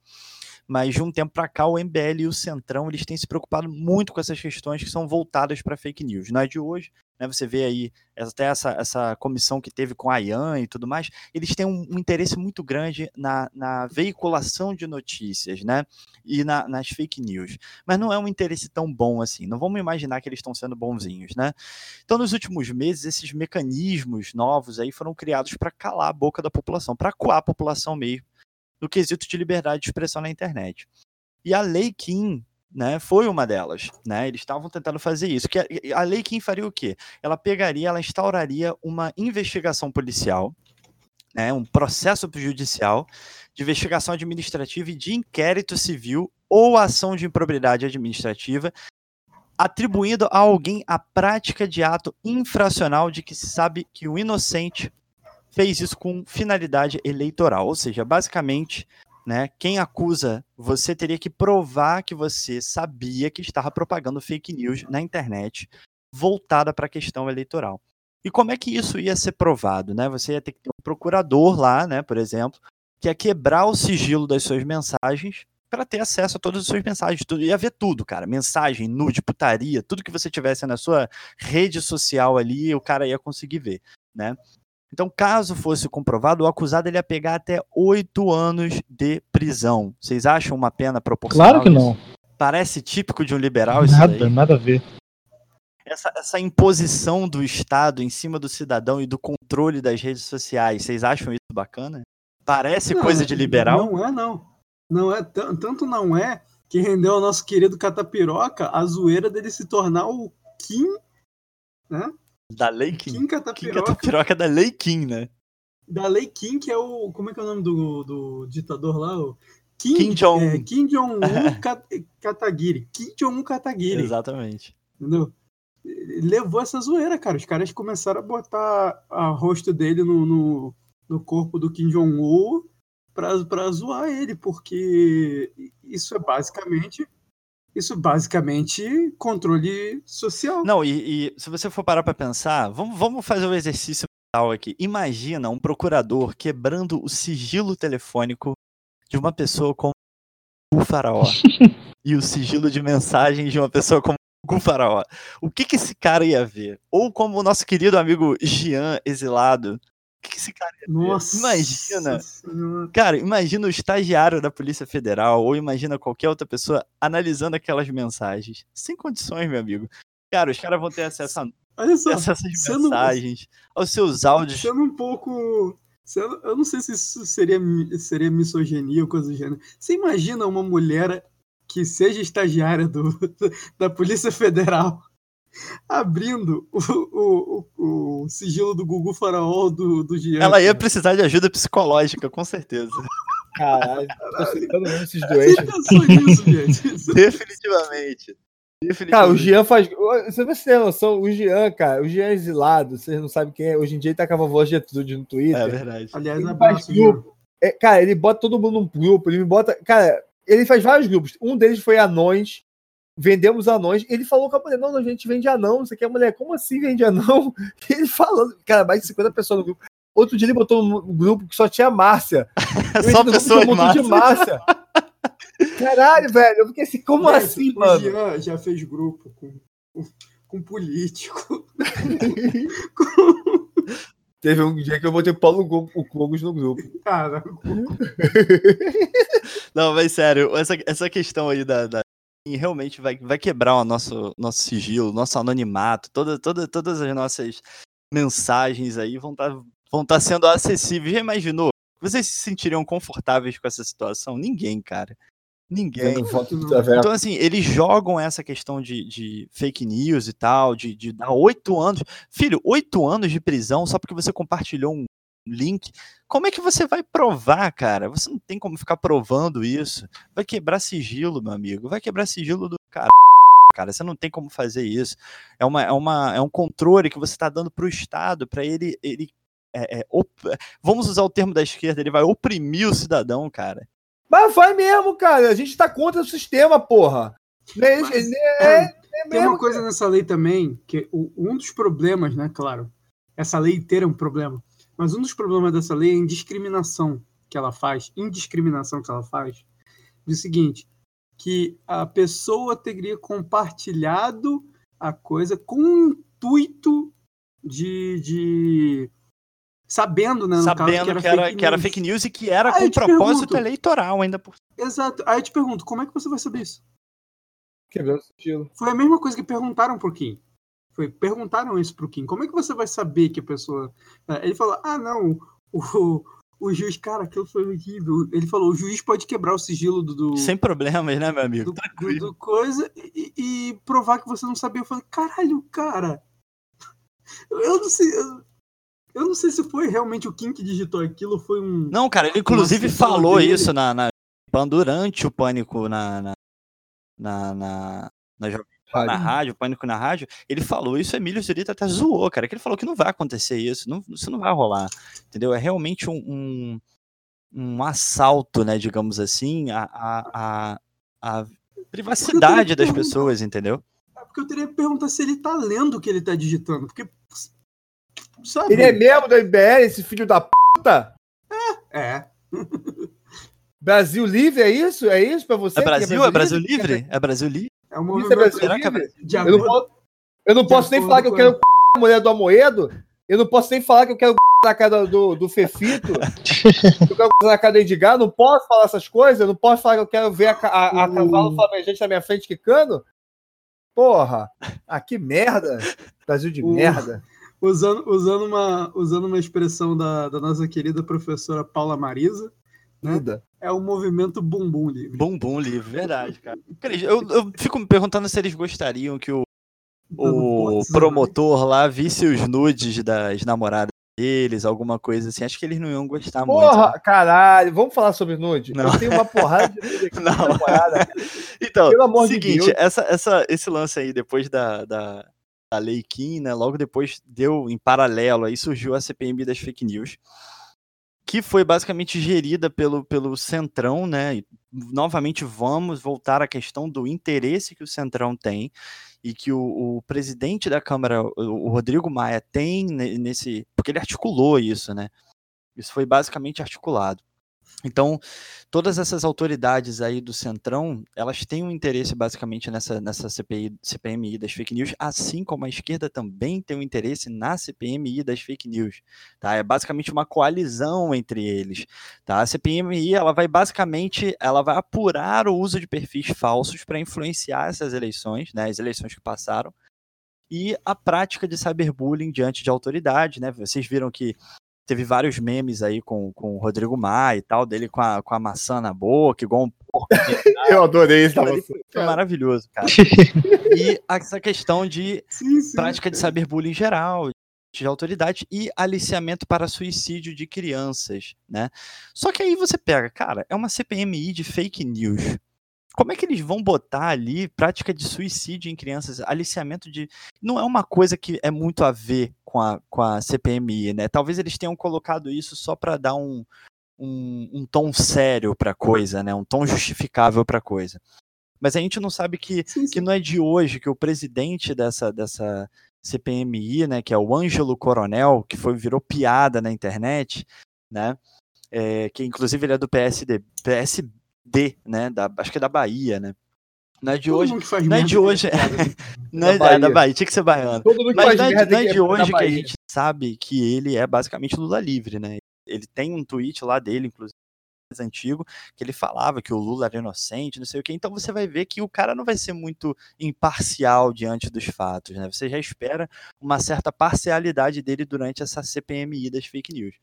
Mas de um tempo para cá, o MBL e o Centrão, eles têm se preocupado muito com essas questões que são voltadas para fake news. Não é de hoje, né? Você vê aí até essa, essa comissão que teve com a IAN e tudo mais, eles têm um, um interesse muito grande na, na veiculação de notícias, né? E na- nas fake news. Mas não é um interesse tão bom assim. Não vamos imaginar que eles estão sendo bonzinhos, né? Então, nos últimos meses, esses mecanismos novos aí foram criados para calar a boca da população, para coar a população mesmo, no quesito de liberdade de expressão na internet. E a Lei Kim, né, foi uma delas, né? Eles estavam tentando fazer isso. Que a, a Lei Kim faria o quê? Ela pegaria, ela instauraria uma investigação policial, né, um processo judicial de investigação administrativa e de inquérito civil ou ação de improbidade administrativa, atribuindo a alguém a prática de ato infracional de que se sabe que o inocente fez isso com finalidade eleitoral, ou seja, basicamente, né, quem acusa você teria que provar que você sabia que estava propagando fake news na internet voltada para a questão eleitoral. E como é que isso ia ser provado, né? Você ia ter que ter um procurador lá, né, por exemplo, que ia quebrar o sigilo das suas mensagens para ter acesso a todas as suas mensagens, tudo, ia ver tudo, cara, mensagem, nude, putaria, tudo que você tivesse na sua rede social ali, o cara ia conseguir ver, né? Então, caso fosse comprovado, o acusado ele ia pegar até oito anos de prisão. Vocês acham uma pena proporcional? Claro que isso? não. Parece típico de um liberal isso Nada, daí. nada a ver. Essa, essa imposição do Estado em cima do cidadão e do controle das redes sociais, vocês acham isso bacana? Parece Não, coisa de liberal? Não é, não. Não é, tan- tanto não é que rendeu ao nosso querido Catapiroca a zoeira dele se tornar o Kim, né? Da Lei Kim. Kim Kim Catapiroca, Catapiroca da Lei Kim, né? da Lei Kim, que é o. Como é que é o nome do, do ditador lá? O Kim, Kim Jong-un. é, Kim Jong-un *laughs* Ka- Kataguiri. Kim Jong-un Kataguiri. Exatamente. Entendeu? Levou essa zoeira, cara. Os caras começaram a botar a rosto dele no, no, no corpo do Kim Jong-un pra, pra zoar ele, porque isso é basicamente. Isso é basicamente controle social. Não, e, e se você for parar pra pensar, vamos, vamos fazer o exercício mental aqui. Imagina um procurador quebrando o sigilo telefônico de uma pessoa como o faraó *laughs* e o sigilo de mensagens de uma pessoa como o faraó. O que que esse cara ia ver? Ou como o nosso querido amigo Jean exilado. O que, esse cara ia ver? Nossa. Imagina. Senhora. Cara, imagina o estagiário da Polícia Federal ou imagina qualquer outra pessoa analisando aquelas mensagens. Sem condições, meu amigo. Cara, os caras vão ter acesso a Olha só, sendo- mensagens, aos seus áudios. sendo um pouco. sendo- eu não sei se isso seria, seria misoginia ou coisa do gênero. Você imagina uma mulher que seja estagiária do, *laughs* da Polícia Federal abrindo o, o, o, o sigilo do Gugu Faraó do, do Jean? Ela ia precisar de ajuda psicológica, com certeza. Caralho, tô citando mesmo esses doentes. nisso, gente? *laughs* Definitivamente. Cara, o Definitivamente. Jean faz. Você vê se tem noção, o Jean, cara, o Jean é exilado, vocês não sabem quem é. Hoje em dia ele tá com a vovó Getúlio no Twitter. É verdade. Aliás, Ele abraço, faz grupo. É, cara, ele bota todo mundo num grupo, ele me bota. Cara, ele faz vários grupos. Um deles foi anões. Vendemos anões. Ele falou com a mulher: não, a gente vende anão. Você quer mulher? Como assim vende anão? *laughs* Ele falando, cara, mais de 50 pessoas no grupo. Outro dia ele botou um grupo que só tinha Márcia. *laughs* É só no pessoas monte de Márcia. Caralyo, velho. Eu fiquei assim, como Gente, assim, o mano? Jean já fez grupo com, com, com político. *laughs* Teve um dia que eu botei Paulo Go- o Cogos no grupo. Cara, Não, mas sério, essa, essa questão aí da. da- realmente vai, vai quebrar o nosso, nosso sigilo, nosso anonimato, toda, toda, todas as nossas mensagens aí vão estar vão tá sendo acessíveis. Já imaginou? Vocês se sentiriam confortáveis com essa situação? Ninguém, cara. Ninguém. Então, assim, eles jogam essa questão de, de fake news e tal, de, de dar oito anos. Filho, oito anos de prisão só porque você compartilhou um link. Como é que você vai provar, cara? Você não tem como ficar provando isso. Vai quebrar sigilo, meu amigo. Vai quebrar sigilo do cara. cara. Você não tem como fazer isso. É, uma, é, uma, é um controle que você está dando para o Estado, para ele. ele é, é, op... Vamos usar o termo da esquerda, ele vai oprimir o cidadão, cara. Mas vai mesmo, cara. A gente tá contra o sistema, porra. É, Mas, é, é, tem uma coisa cara. nessa lei também, que um dos problemas, né, claro, essa lei ter um problema, mas um dos problemas dessa lei é a indiscriminação que ela faz, indiscriminação que ela faz, do seguinte, que a pessoa teria compartilhado a coisa com o intuito de, de sabendo, né, sabendo caso, que, era, que, era que, era, fake news e que era Aí com propósito pergunto, eleitoral ainda por Exato. Aí eu te pergunto, como é que você vai saber isso? Quebrando o sigilo. Foi a mesma coisa que perguntaram pro Kim. Foi, perguntaram isso pro Kim. Como é que você vai saber que a pessoa. É, ele falou: ah, não, o, o juiz, cara, aquilo foi horrível. Ele falou: o juiz pode quebrar o sigilo do. do Sem problemas, né, meu amigo? Do, do, do coisa e, e, provar que você não sabia. Eu falei: caralho, cara. Eu não sei. Eu, eu não sei se foi realmente o Kim que digitou aquilo foi um. Não, cara, ele inclusive falou dele. isso na, na, durante o pânico na, na, na, na, na rádio. na rádio, Pânico na rádio, ele falou isso, Emílio Zurita até zoou, cara, que ele falou que não vai acontecer isso, não, isso não vai rolar, entendeu? É realmente um, um, um assalto, né, digamos assim, a, a, a, a privacidade das pessoas, entendeu? É porque eu teria que perguntar se ele tá lendo o que ele tá digitando, porque, sabe? Ele é membro do MBL, esse filho da puta? É, é. Brasil Livre é isso? É isso para você? É Brasil? É Brasil, é Brasil Livre? Livre? É Brasil Livre? É um movimento. É que é eu não posso, eu não posso nem falar que eu quero *laughs* a mulher do Amoedo. Eu não posso nem falar que eu quero *laughs* na cara do, do Fefito. *laughs* eu quero na cara do Edgar. Não posso falar essas coisas. Eu não posso falar que eu quero ver a, a, a cavalo flamejante na minha frente quicando. Porra. Ah, que merda. Brasil de merda. Usando, usando, uma, usando uma expressão da, da nossa querida professora Paula Marisa, né? É o movimento bumbum livre. Bumbum livre, verdade, cara. Eu, eu fico me perguntando se eles gostariam que o, o promotor lá visse os nudes das namoradas deles, alguma coisa assim. Acho que eles não iam gostar Porra, muito. Porra, né? caralho, vamos falar sobre nude? Não. Eu tenho uma porrada de nude aqui *laughs* não. namorada. Então, Pelo amor seguinte, de essa, essa, esse lance aí, depois da, da, da Lei Kim, né, logo depois deu em paralelo, aí surgiu a CPMI das fake news que foi basicamente gerida pelo, pelo Centrão, né? E, novamente vamos voltar à questão do interesse que o Centrão tem e que o, o presidente da Câmara, o Rodrigo Maia, tem nesse. Porque ele articulou isso, né? Isso foi basicamente articulado. Então, todas essas autoridades aí do Centrão, elas têm um interesse basicamente nessa, nessa CPI, CPMI das fake news, assim como a esquerda também tem um interesse na CPMI das fake news, tá? É basicamente uma coalizão entre eles, tá? A CPMI, ela vai basicamente, ela vai apurar o uso de perfis falsos para influenciar essas eleições, né, as eleições que passaram, e a prática de cyberbullying diante de autoridade, né? Vocês viram que teve vários memes aí com, com o Rodrigo Maia e tal, dele com a, com a maçã na boca, igual um porco. *laughs* Eu adorei isso. Foi maravilhoso, cara. *laughs* e essa questão de sim, sim, prática de cyberbullying em geral, de autoridade e aliciamento para suicídio de crianças, né? Só que aí você pega, cara, é uma CPMI de fake news como é que eles vão botar ali prática de suicídio em crianças, aliciamento de. Não é uma coisa que é muito a ver com a, com a CPMI, né? Talvez eles tenham colocado isso só para dar um, um, um, tom sério para a coisa, né? Um tom justificável para a coisa. Mas a gente não sabe que, sim, sim. que não é de hoje que o presidente dessa, dessa CPMI, né, que é o Ângelo Coronel, que foi virou piada na internet, né? É, que inclusive ele é do PSD, PSD D, né? Da, acho que é da Bahia, né? Não é de Todo hoje. Não é de hoje. É, *laughs* não é da, Bahia. da Bahia, tinha que ser baiano. Mas não é, não é de hoje que a gente sabe que ele é basicamente Lula livre, né? Ele tem um tweet lá dele, inclusive mais antigo, que ele falava que o Lula era inocente, não sei o que. Então você vai ver que o cara não vai ser muito imparcial diante dos fatos, né? Você já espera uma certa parcialidade dele durante essa CPMI das fake news.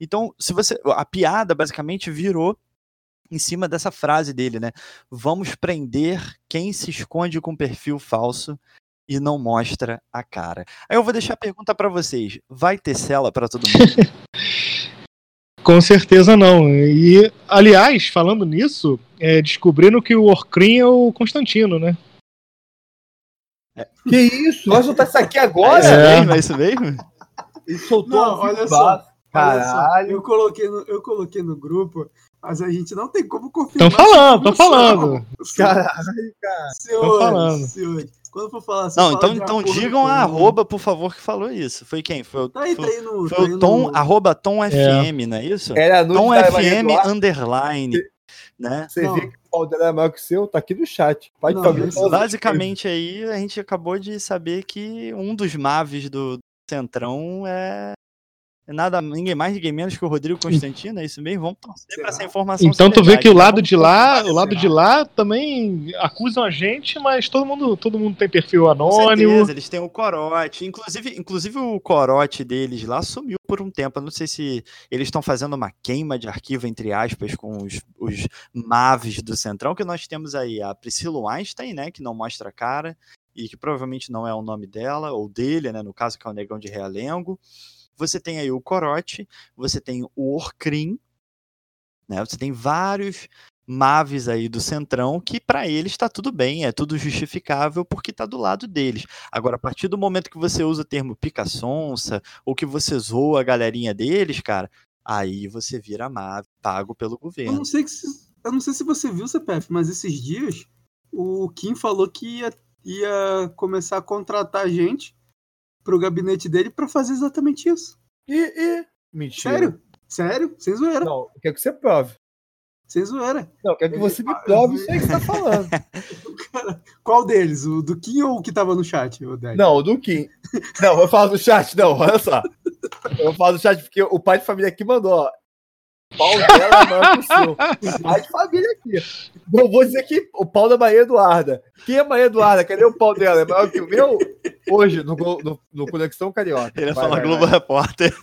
Então, se você a piada basicamente virou em cima dessa frase dele, né? Vamos prender quem se esconde com perfil falso e não mostra a cara. Aí eu vou deixar a pergunta para vocês: vai ter cela para todo mundo? *laughs* Com certeza não. E, aliás, falando nisso, é, descobrindo que o Orcrim é o Constantino, né? Que isso? Vai soltar isso aqui agora? É isso mesmo? É isso mesmo? Ele soltou Não, olha vídeo só. básico. Olha só, Caralho. eu coloquei, no, eu coloquei no grupo, mas a gente não tem como confirmar. Tão falando, essa tão informação. falando. Caralho, cara. Senhores, falando. senhores, quando for falar assim, Não, fala então, então digam a arroba, por favor, que falou isso. Foi quem? Foi o, Tá aí, foi, tá aí no. foi tá aí o Tom, no- arroba Tom FM, não é isso? Era Tom FM underline, né? Você Não. vê que o pau dela é maior que o seu, tá aqui no chat. Pode Não, fazer. isso Basicamente aí a gente acabou de saber que um dos Maves do Centrão é é nada, ninguém mais, ninguém menos que o Rodrigo Constantino, é isso mesmo? Vamos torcer pra essa informação. Então tu vê verdade, que o lado de lá, o lado de lá também acusam a gente, mas todo mundo, todo mundo tem perfil Com anônimo. certeza, eles têm o corote. Inclusive, inclusive o corote deles lá sumiu por um tempo. Eu não sei se eles estão fazendo uma queima de arquivo, entre aspas, com os, os Maves do Centrão, que nós temos aí a Priscila Einstein, né? Que não mostra a cara, e que provavelmente não é o nome dela, ou dele, né? No caso, que é o Negão de Realengo. Você tem aí o corote, você tem o Orcrim, né? Você tem vários Maves aí do Centrão que para eles está tudo bem, é tudo justificável porque está do lado deles. Agora, a partir do momento que você usa o termo pica-sonsa ou que você zoa a galerinha deles, cara, aí você vira Mave pago pelo Eu governo. não, sei se, eu não sei se você viu, CPF, mas esses dias o Kim falou que ia, ia começar a contratar gente pro gabinete dele pra fazer exatamente isso. E, e... Mentira. Sério? Sério? Sem zoeira. Não, quer que você prove. Sem zoeira. Não, quer que você me prove *laughs* isso aí que você tá falando. Qual deles? O do Kim ou o que tava no chat, o? Não, o do Kim. Não, eu falo do chat, não, olha só. Eu falo do chat porque o pai de família aqui mandou, ó. O pau dela é maior que o seu. De família aqui. Não vou dizer que o pau da Maria Eduarda. Quem é Maria Eduarda? Cadê o pau dela? É maior que o meu? Hoje, no, no, no Conexão Carioca. Ele ia Vai, falar vai, Globo vai. Repórter.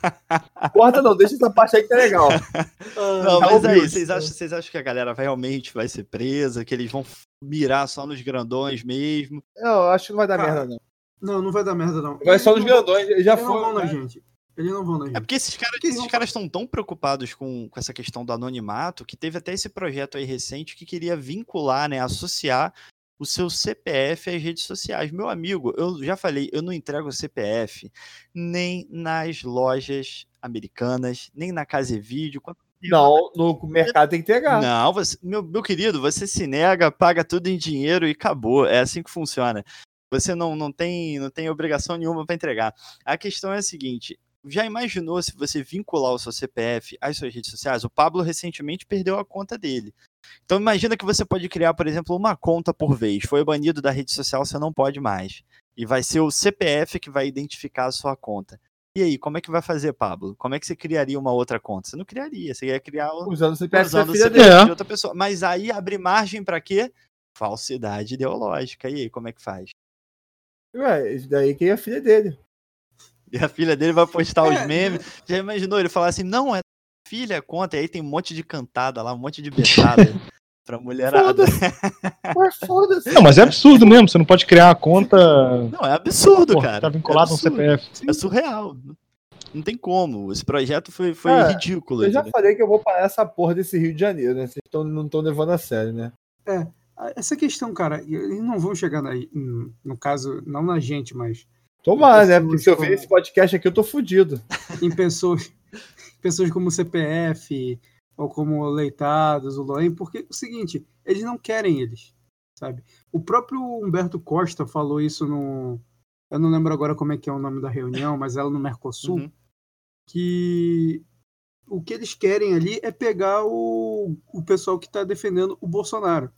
Corta não, deixa essa parte aí que tá legal. Ah, Não, tá mas aí, vocês acham, vocês acham que a galera vai- realmente vai ser presa, que eles vão mirar só nos grandões mesmo? Não, eu acho que não vai dar Cara, merda, não. Não, não vai dar merda, não. Vai só nos grandões. Eles já foram. na né? gente. Eles não vão na gente. É porque esses esses caras estão tão preocupados com, com essa questão do anonimato que teve até esse projeto aí recente que queria vincular, né, associar o seu CPF às redes sociais. Meu amigo, eu já falei, eu não entrego o CPF nem nas lojas americanas, nem na Casa e Vídeo. quando- Não, no mercado tem que entregar. Não, você- meu, meu querido, você se nega, paga tudo em dinheiro e acabou. É assim que funciona. Você não, não, tem, não tem obrigação nenhuma para entregar. A questão é a seguinte: já imaginou se você vincular o seu CPF às suas redes sociais? O Pablo recentemente perdeu a conta dele. Então imagina que você pode criar, por exemplo, uma conta por vez. Foi banido da rede social, você não pode mais. E vai ser o CPF que vai identificar a sua conta. E aí, como é que vai fazer, Pablo? Como é que você criaria uma outra conta? Você não criaria, você ia criar o- Usando o CPF usando o CPF dele. de outra pessoa. Mas aí abre margem pra quê? Falsidade ideológica. E aí, como é que faz? Ué, isso daí que é a filha dele. E a filha dele vai postar os É. memes. Já imaginou ele falar assim: não, é filha, conta. E aí tem um monte de cantada lá, um monte de betada *laughs* pra mulherada. Ué, foda-se. Não, mas é absurdo mesmo, você não pode criar uma conta Não, é absurdo, pô, cara. tá vinculado é a um. CPF. É surreal. Não tem como. Esse projeto foi, foi É, ridículo. Eu já entendeu? falei que eu vou parar essa porra desse Rio de Janeiro, né? Vocês tão, não estão levando a sério, né? Ah, Essa questão, cara, eles não vão chegar na, no caso, não na gente, mas Tomara, né? Porque se eu ver esse podcast aqui, eu tô fudido. em pessoas, *laughs* pessoas como o CPF ou como o Leitados, o Loen, porque é o seguinte, eles não querem eles, sabe? O próprio Humberto Costa falou isso no. Eu não lembro agora como é que é o nome da reunião, mas ela no Mercosul, Uhum. que o que eles querem ali é pegar o, o pessoal que está defendendo o Bolsonaro,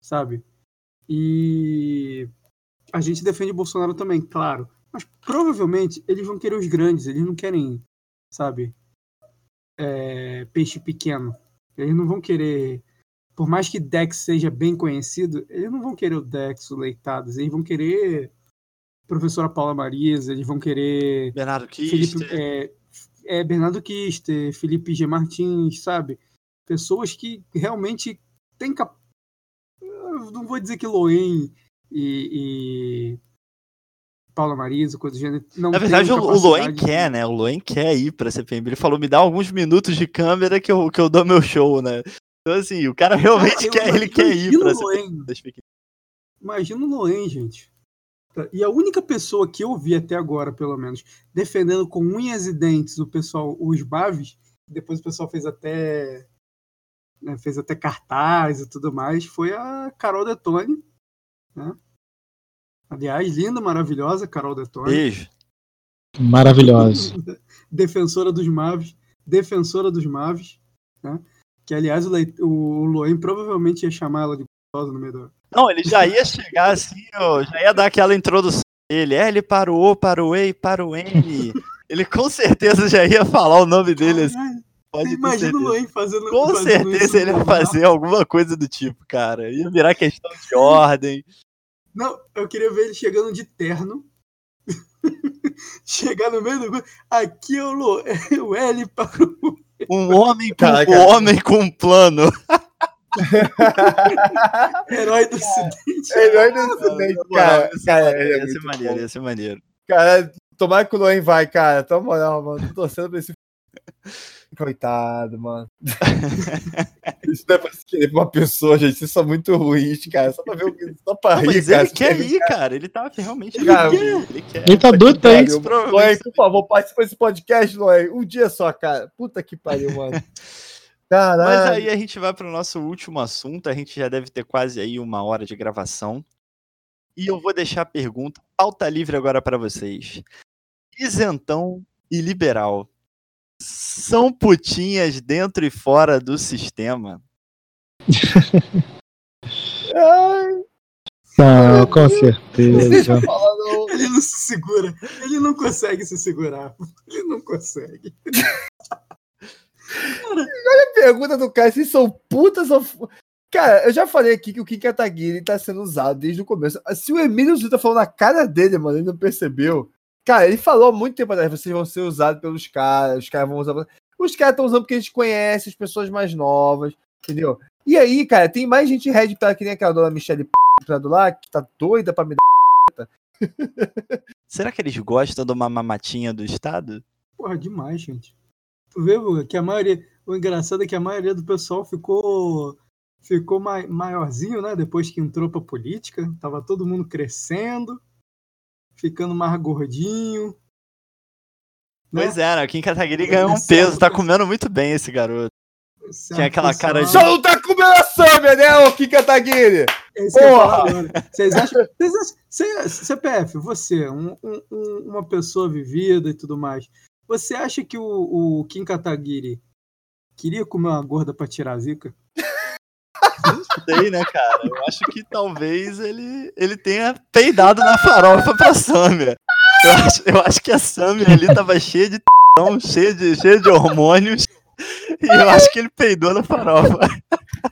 sabe? E a gente defende o Bolsonaro também, claro. Mas provavelmente eles vão querer os grandes, eles não querem, sabe, é, peixe pequeno. Eles não vão querer, por mais que Dex seja bem conhecido, eles não vão querer o Dex, o Leitados, eles vão querer professora Paula Marisa, eles vão querer Bernardo Felipe, Kister. é, é, Bernardo Kister, Felipe G. Martins, sabe? Pessoas que realmente têm cap... Não vou dizer que Loen e, e Paula Marisa, coisa do gênero. Não Na verdade, o, Loen quer, né? O Loen quer ir pra CPM. Ele falou: me dá alguns minutos de câmera que eu, que eu dou meu show, né? Então, assim, o cara realmente eu quer, ele quer ir pra. CPM. Imagina o Loen, gente. E a única pessoa que eu vi até agora, pelo menos, defendendo com unhas e dentes o pessoal, os Baves, depois o pessoal fez até né, fez até cartaz e tudo mais, foi a Carol Detone. Né? Aliás, linda, maravilhosa, Carol Detone. Beijo. Maravilhosa. *laughs* defensora dos Maves, defensora dos Maves, né? Que, aliás, o, Leit- o Loen provavelmente ia chamar ela de gostosa no meio do... Não, ele já ia chegar assim, ó, já ia dar aquela introdução dele. L para o O, para o E e para o N. Ele com certeza já ia falar o nome dele assim, pode Imagina o. Loen fazendo Com fazendo isso certeza ele ia fazer alguma coisa do tipo, cara. Ia virar questão de ordem. Não, eu queria ver ele chegando de terno. *laughs* Chegar no meio do. Aqui é o, é o L para o. Um homem com Caraca. um homem com um plano. *laughs* Herói do Ocidente. Herói do Ocidente, cara. Cara, é ia ser maneiro, bom. ia ser maneiro. Cara, tomara que o Loen vai, cara. Tá moral, mano. Tô torcendo pra esse. Coitado, mano. *laughs* Isso não é pra se querer pra uma pessoa, gente. Isso é muito ruim, cara. Só pra ver o que. Só pra Não, rir, mas cara. ele quer ir, cara. Ele tá realmente. Cara, ele quer. Ele tá doido pra isso. Loen, por favor, participa desse podcast, Loen. Um dia só, cara. Puta que pariu, mano. *laughs* Caralho. Mas aí a gente vai pro nosso último assunto. A gente já deve ter quase aí uma hora de gravação. E eu vou deixar a pergunta, pauta livre agora pra vocês. Isentão e liberal são putinhas dentro e fora do sistema? Ai, *laughs* Não, com deixa certeza. eu falar, não. Ele não se segura. Ele não consegue se segurar. Ele não consegue. Pergunta do cara, se são putas ou. Cara, eu já falei aqui que o Kim Kataguiri tá sendo usado desde o começo. Se o Emílio Zuta falou na cara dele, mano, ele não percebeu. Cara, ele falou há muito tempo atrás, vocês vão ser usados pelos caras, os caras vão usar. Os caras estão usando porque a gente conhece as pessoas mais novas, entendeu? E aí, cara, tem mais gente red pra que nem aquela dona Michelle P do lá, que tá doida pra me dar. *laughs* Será que eles gostam de uma mamatinha do Estado? Porra, demais, gente. Tu vê que a maioria. O engraçado é que a maioria do pessoal ficou. Ficou mai, maiorzinho, né? Depois que entrou pra política. Tava todo mundo crescendo. Ficando mais gordinho. né? Pois é, né? O Kim Kataguiri ganhou um Esse peso, é- tá comendo muito bem esse garoto. Esse Tinha aquela cara de- Só não tá comendo a Sâmia, né, ô Kim Kataguiri? É isso Porra! Vocês acham. Vocês acham cê- CPF, você, um- um- uma pessoa vivida e tudo mais. Você acha que o, o Kim Kataguiri queria comer uma gorda pra tirar a zica? Sei, né, cara? Eu acho que talvez ele, ele tenha peidado na farofa pra Samia. Eu acho, eu acho que a Samia ali tava cheia de t***ão, cheia de, cheia de hormônios. E eu acho que ele peidou na farofa.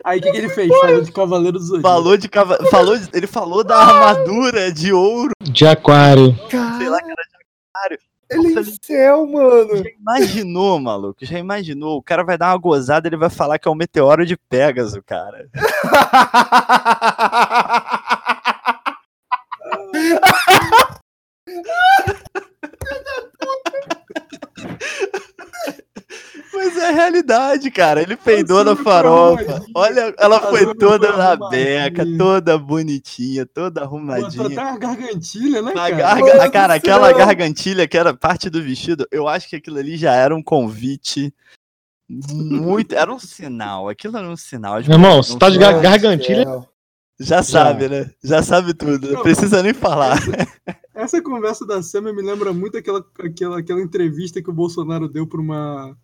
Aí o que, que ele fez? Falou de Cavaleiro do Zodíaco. Falou de cava... falou de- Ele falou da armadura de ouro. De aquário. Sei lá, Cara, ele é céu, mano. Já imaginou, maluco? Já imaginou? O cara vai dar uma gozada, ele vai falar que é um meteoro de Pégaso, cara. *laughs* realidade, cara. Ele peidou na Nossa, farofa. arrumadinha. Olha, ela foi Nossa, toda foi na arrumadinha. beca, toda bonitinha, toda Botou até arrumadinha. uma gargantilha, né, A cara? garga- cara, aquela céu. gargantilha que era parte do vestido, eu acho que aquilo ali já era um convite muito. Era um sinal. Aquilo era um sinal. Meu irmão, você tá de gar- gargantilha. Já sabe, né? Já sabe tudo. Não precisa nem falar. Essa conversa da Samia me lembra muito aquela, aquela, aquela entrevista que o Bolsonaro deu pra uma.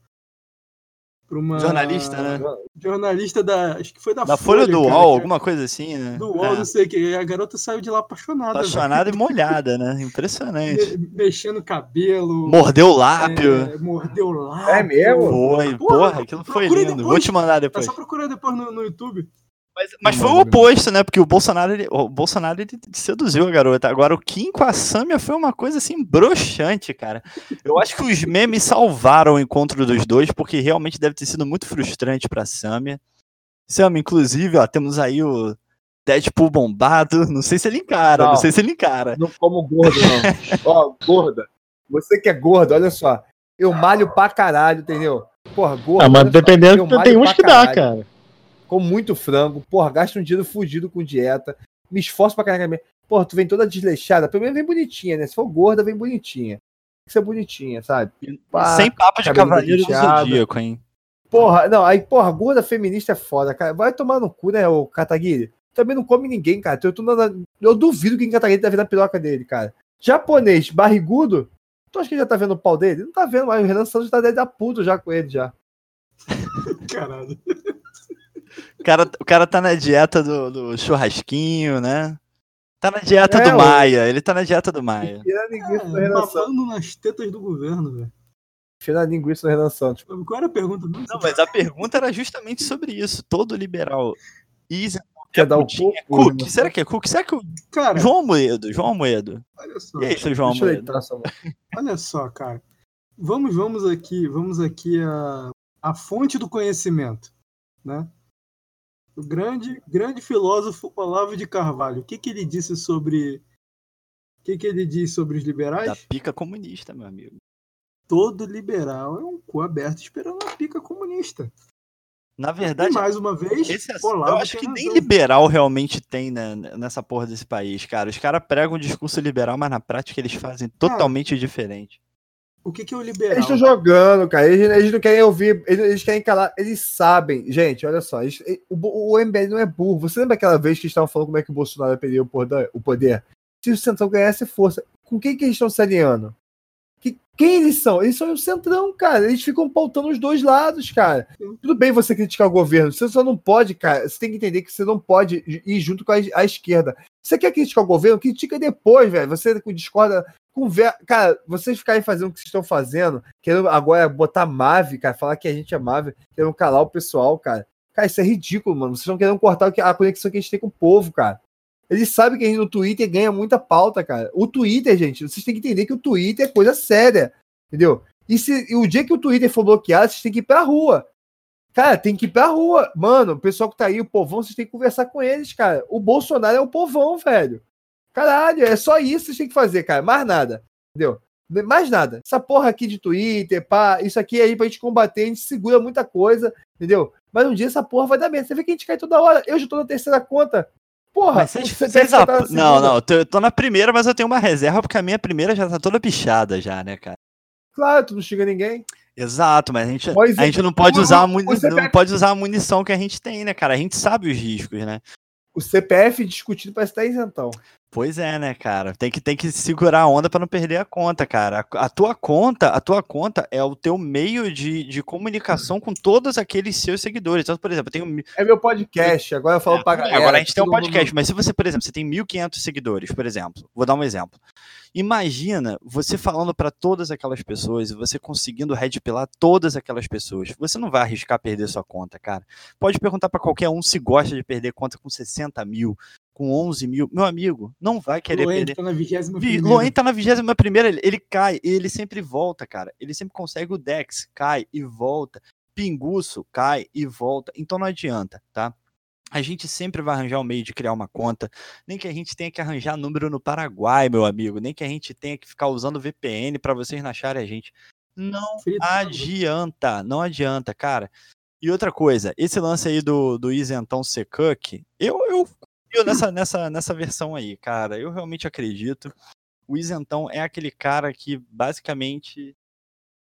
Pra uma. Jornalista, né? Jornalista da. Acho que foi da, Da folha do cara, UOL, que- alguma coisa assim, né? Do UOL, É. não sei o que. A garota saiu de lá apaixonada. velho. Apaixonada e *laughs* molhada, né? Impressionante. Me- Mexendo o cabelo. Mordeu o lábio. é, mordeu o lábio. É mesmo? Foi, Porra, porra, aquilo foi lindo. Vou depois. te mandar É depois. só procurar depois no, no YouTube. Mas, mas foi o oposto, né? Porque o Bolsonaro, ele, o Bolsonaro ele seduziu a garota. Agora, o Kim com a Samia foi uma coisa assim broxante, cara. Eu acho que os memes salvaram o encontro dos dois, porque realmente deve ter sido muito frustrante pra Samia. Samia, inclusive, ó, temos aí o Deadpool bombado. Não sei se ele encara, não, Não. sei se ele encara. Não como gordo, não. *laughs* Ó, gorda. Você que é gorda, olha só. Eu malho pra caralho, entendeu? Porra, gorda. Ah, mas só, dependendo, tem uns que dá, caralho, cara. Com muito frango. Porra, gasto um dinheiro fudido com dieta. Me esforço pra caralho. Pô, tu vem toda desleixada, pelo menos vem bonitinha, né? Se for gorda, vem bonitinha. Tem que ser bonitinha, sabe? Pá, Sem papo de cavaleiro do zodíaco, hein? Porra, não, aí, porra, gorda feminista é foda, cara. Vai tomar no cu, né, o Kataguiri? Também não come ninguém, cara. Eu, tô na- eu duvido que o Kataguiri tá vendo a piroca dele, cara. Japonês, barrigudo, tu acha que ele já tá vendo o pau dele? Não tá vendo, mas o Renan Santos tá dentro da puta já com ele, já. *laughs* Caralho. O cara, o cara tá na dieta do, do churrasquinho, né? Tá na dieta É, do Maia, ele tá na dieta do Maia. Tira a linguiça do É, Renan Santos. babando nas tetas do governo, velho. Tira a linguiça do Renan Santos. Qual era a pergunta? mesmo? Não, mas a pergunta era justamente sobre isso. Todo liberal isentão Quer dar o cu pro Cook, Renan será que é Cook? Será que o Cara, João Moedo, João Moedo. olha só. E aí, seu João Deixa Moedo? entrar. Olha só, cara. Vamos, vamos aqui, vamos aqui a, a fonte do conhecimento, né? O grande, grande filósofo Olavo de Carvalho. O que, que ele disse sobre o que, que ele diz sobre os liberais? Da pica comunista, meu amigo. Todo liberal é um cu aberto esperando a pica comunista. Na E verdade, mais uma vez, esse Olavo eu acho que nem razão. liberal realmente tem né, nessa porra desse país, cara. Os caras pregam um discurso liberal, mas na prática eles fazem totalmente diferente. O que, que é o Eles liberal? estão jogando, cara. Eles, eles não querem ouvir, eles, eles querem calar. Eles sabem. Gente, olha só. eles- o, o MBL não é burro. Você lembra aquela vez que eles estavam falando como é que o Bolsonaro poder? O poder? Se o Centrão ganhasse força, com quem que eles estão se alinhando? Que, quem eles são? Eles são o Centrão, cara. Eles ficam pautando os dois lados, cara. Tudo bem você criticar o governo. Você só não pode, cara. Você tem que entender que você não pode ir junto com a, a esquerda. Você quer criticar o governo? Critica depois, velho. Você discorda. Conver... Cara, vocês ficarem fazendo o que vocês estão fazendo, querendo agora botar Mave, cara, falar que a gente é Mave, querendo calar o pessoal, cara. Cara, isso é ridículo, mano. Vocês estão querendo cortar a conexão que a gente tem com o povo, cara. Eles sabem que a gente no Twitter ganha muita pauta, cara. O Twitter, gente, vocês têm que entender que o Twitter é coisa séria, entendeu? E, se, e o dia que o Twitter for bloqueado, vocês têm que ir pra rua. Cara, tem que ir pra rua. Mano, o pessoal que tá aí, o povão, vocês têm que conversar com eles, cara. O Bolsonaro é o povão, velho. Caralho, é só isso que têm que fazer, cara. Mais nada. Entendeu? Mais nada. Essa porra aqui de Twitter, pá, isso aqui aí pra gente combater, a gente segura muita coisa, entendeu? Mas um dia essa porra vai dar merda. Você vê que a gente cai toda hora. Eu já tô na terceira conta. Porra, vocês, já tá Não, não, eu tô, eu tô na primeira, mas eu tenho uma reserva, porque a minha primeira já tá toda pichada já, né, cara? Claro, tu não xinga ninguém. Exato, mas a gente, Mas a gente não pode usar a muni- não pode usar a munição que a gente tem, né, cara? A gente sabe os riscos, né? O CPF discutido parece estar isentão. Pois é, né, cara? Tem que, tem que segurar a onda pra não perder a conta, cara. A, a tua conta, a tua conta é o teu meio de, de comunicação com todos aqueles seus seguidores. Então, por exemplo, eu tenho É meu podcast, agora eu falo É, pra galera. Agora a gente tem um todo mundo- podcast, mas se você, por exemplo, você tem 1.500 seguidores, por exemplo, vou dar um exemplo. Imagina você falando para todas aquelas pessoas e você conseguindo redpilar todas aquelas pessoas. Você não vai arriscar perder sua conta, cara. Pode perguntar para qualquer um se gosta de perder conta com 60 mil, com 11 mil. Meu amigo, não vai querer Loen perder. tá na vigésima Vi- primeira. Loen tá na 21 primeira, ele, ele cai e ele sempre volta, cara. Ele sempre consegue o Dex, cai e volta. Pinguço, cai e volta. Então não adianta, tá? A gente sempre vai arranjar um meio de criar uma conta. Nem que a gente tenha que arranjar número no Paraguai, meu amigo. Nem que a gente tenha que ficar usando VPN para vocês não acharem a gente. Não Fritando. adianta, não adianta, cara. E outra coisa, esse lance aí do, do isentão ser cuck, eu, eu confio nessa, nessa, nessa versão aí, cara. Eu realmente acredito. O isentão é aquele cara que basicamente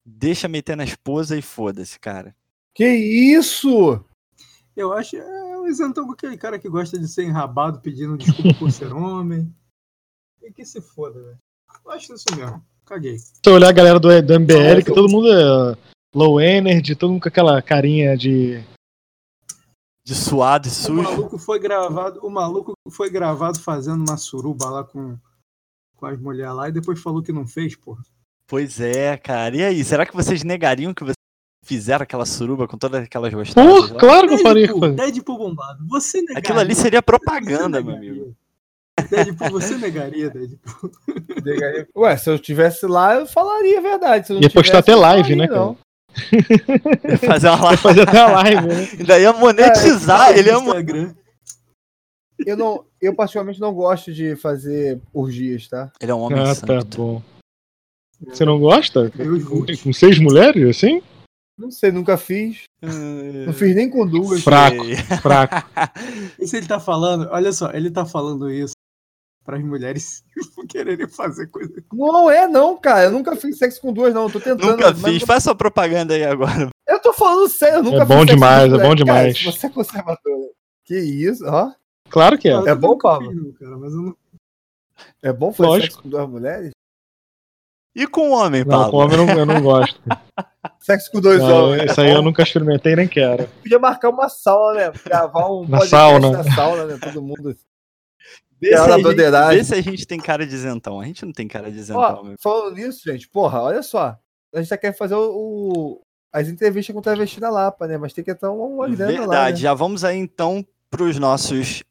deixa meter na esposa e foda-se, cara. Que isso? Eu acho é o isentão com aquele cara que gosta de ser enrabado pedindo desculpa por ser *laughs* homem. E que se foda, velho. Eu acho isso mesmo. Caguei. Se eu olhar a galera do, do MBL, que todo mundo é low energy, todo mundo com aquela carinha de. De suado e O sujo. maluco foi gravado, o maluco foi gravado fazendo uma suruba lá com, com as mulheres lá e depois falou que não fez, porra. Pois é, cara. E aí, será que vocês negariam que vocês fizeram aquela suruba com todas aquelas gostosas? Pô, lá? claro que eu faria. Deadpool, Deadpool bombado. Você negaria. Aquilo ali seria propaganda, meu amigo. Deadpool, você negaria, Deadpool. Ué, se eu tivesse lá, eu falaria a verdade. Se eu não Ia postar até live, falaria, né, cara? não. Fazer uma *laughs* live. Fazer até a live, né? *laughs* Ainda ia monetizar. ele ia mo- Instagram. Eu, não, eu particularmente não gosto de fazer orgias, tá? Ele é um homem Ah, tá santo. bom. Você não gosta? Com, com seis mulheres, assim? Não sei, nunca fiz. Não fiz nem com duas. Fraco, fraco. *laughs* Isso ele tá falando, olha só, ele tá falando isso para as mulheres *laughs* quererem fazer coisa. Não é, não, cara. Eu nunca fiz sexo com duas, não. Eu tô tentando. Nunca mas- fiz. Faz sua propaganda aí agora. Eu tô falando sério, eu nunca É bom fiz sexo demais, é bom demais. Cara, se você é conservador. Que isso, ó. Claro que é. É bom, nunca Pablo? fiz, não, cara, mas eu não... É bom fazer Lógico. sexo com duas mulheres? E com o homem, Não, Pablo? com homem eu não, eu não gosto. *laughs* Sexo com dois Não, homens. isso aí eu nunca experimentei nem quero. Podia marcar uma sauna, né? Gravar um Na podcast sauna. na sauna, né? Todo mundo. Vê se, a gente, vê se a gente tem cara de isentão. A gente não tem cara de isentão, Ó, meu. falando nisso, gente, porra, olha só. A gente tá querendo fazer o, o- as entrevistas com o travesti na Lapa, né? Mas tem que ter uma grana lá. Verdade. Né? Já vamos aí então para os nossos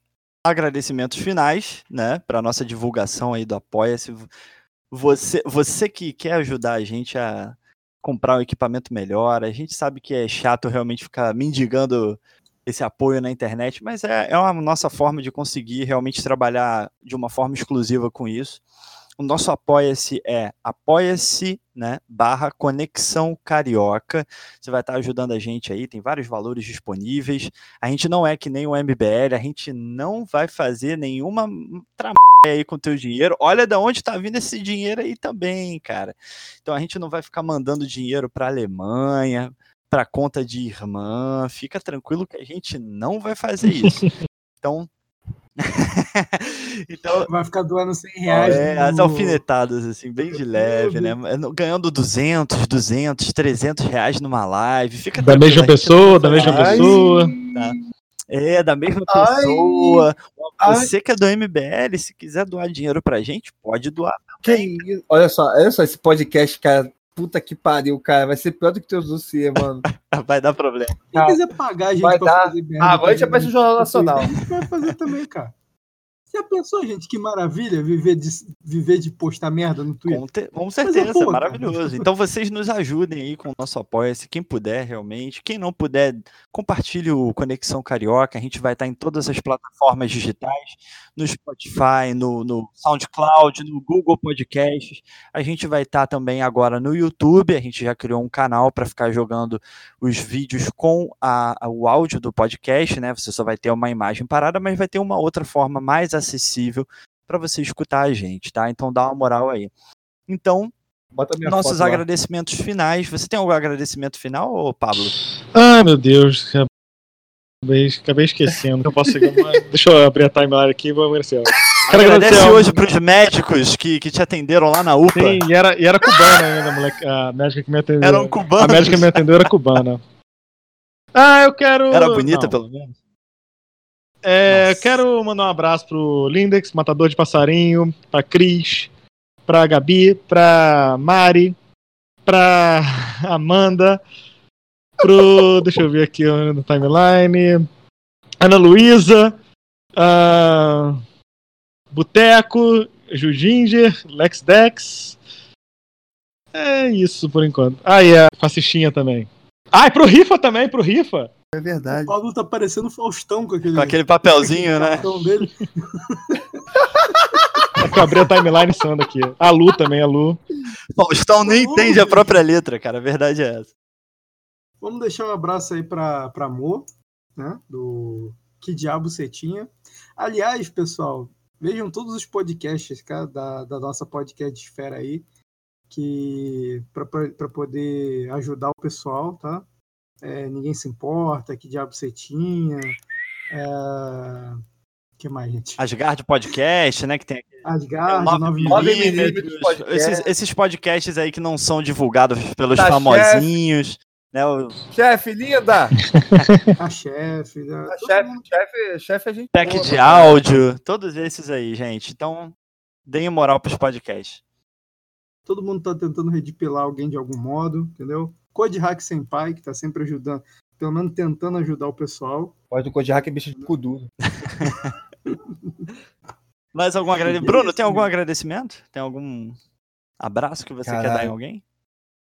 agradecimentos finais, né? Para nossa divulgação aí do Apoia-se. Você, você que quer ajudar a gente a comprar um equipamento melhor, a gente sabe que é chato realmente ficar mendigando esse apoio na internet, mas é, é uma nossa forma de conseguir realmente trabalhar de uma forma exclusiva com isso. O nosso apoia-se é apoia-se, né, barra Conexão Carioca. Você vai estar ajudando a gente aí, tem vários valores disponíveis. A gente não é que nem o MBL, a gente não vai fazer nenhuma trabalho aí com o teu dinheiro. Olha de onde está vindo esse dinheiro aí também, cara. Então a gente não vai ficar mandando dinheiro para Alemanha, para conta de irmã. Fica tranquilo que a gente não vai fazer isso. *laughs* Então *laughs* então, Vai ficar doando 100 reais. é, no- as alfinetadas, assim, bem de leve, né? Ganhando 200, 200, 300 reais numa live. Fica Da mesma pessoa, da mesma Ai. pessoa. é, da mesma Ai. pessoa. Ai. Você que é do MBL, se quiser doar dinheiro pra gente, pode doar. Que? Olha só, olha só esse podcast, cara. Puta que pariu, cara. Vai ser pior do que teus dossiê, mano. *laughs* Vai dar problema. Quem quiser pagar a gente Vai pra dar. fazer merda. Ah, agora a gente aparece no Jornal Nacional. A gente vai fazer também, cara. Você pensou, gente, que maravilha viver de, viver de postar merda no Twitter? Com, te- com Coisa certeza, boa, cara. maravilhoso. Então vocês nos ajudem aí com o nosso apoia-se, quem puder realmente. Quem não puder, compartilhe o Conexão Carioca. A gente vai estar em todas as plataformas digitais, no Spotify, no, no SoundCloud, no Google Podcasts. A gente vai estar também agora no YouTube. A gente já criou um canal para ficar jogando os vídeos com a- a- o áudio do podcast, né? Você só vai ter uma imagem parada, mas vai ter uma outra forma mais acessível para você escutar a gente, tá? Então dá uma moral aí. Então, nossos agradecimentos finais. Você tem algum agradecimento final, ô Pablo? Ai, meu Deus. Acabei, acabei esquecendo que eu posso seguir uma... Deixa eu abrir a timeline aqui e vou agradecer. Quero Agradece agradecer hoje pros médicos que, que te atenderam lá na UPA. Sim, e era, e era cubana ainda, moleque. A médica que me atendeu. Eram A cubanos. médica que me atendeu era cubana. Ah, eu quero. Era bonita, Não. pelo menos. É, quero mandar um abraço pro Lindex, Matador de Passarinho, pra Cris, pra Gabi, pra Mari, pra Amanda, pro. deixa eu ver aqui no timeline. Ana Luísa, ah, Boteco, Juginger, Lex Dex. É isso por enquanto. Ah, e a Fascistinha também. Ah, e pro Rifa também, pro Rifa. É verdade. O Pablo tá parecendo o Faustão com aquele, Com aquele papelzinho, né? *laughs* dele. É que eu abri a timeline sando aqui. A Lu também, a Lu. Faustão nem entende a própria letra, cara. A verdade é essa. Vamos deixar um abraço aí pra, pra Amor, né? Do Que Diabo Cetinha. Aliás, pessoal, vejam todos os podcasts cara, da, da nossa podcast esfera aí, que para poder ajudar o pessoal, tá? É, ninguém se importa, que diabo Cetinha. É... que mais, gente? Asgard Podcast, né? Que tem Asgard, 9 9 nove milímetros. milímetros. podcast. Esses, esses podcasts aí que não são divulgados pelos Tá, famosinhos. Né, o Chefe, linda! *laughs* A chefe. né? A chefe, mundo- chefe, chefe a gente. boa, de mano. áudio, todos esses aí, gente. Então, deem moral pros podcasts. todo mundo tá tentando redipilar alguém de algum modo, entendeu? Code Hack Senpai, que tá sempre ajudando, pelo menos tentando ajudar o pessoal. Pode do Code Hack é bicho de cu duro. *laughs* Mais algum agradecimento? Bruno, tem algum agradecimento? Tem algum abraço que você quer dar em Caralho. alguém?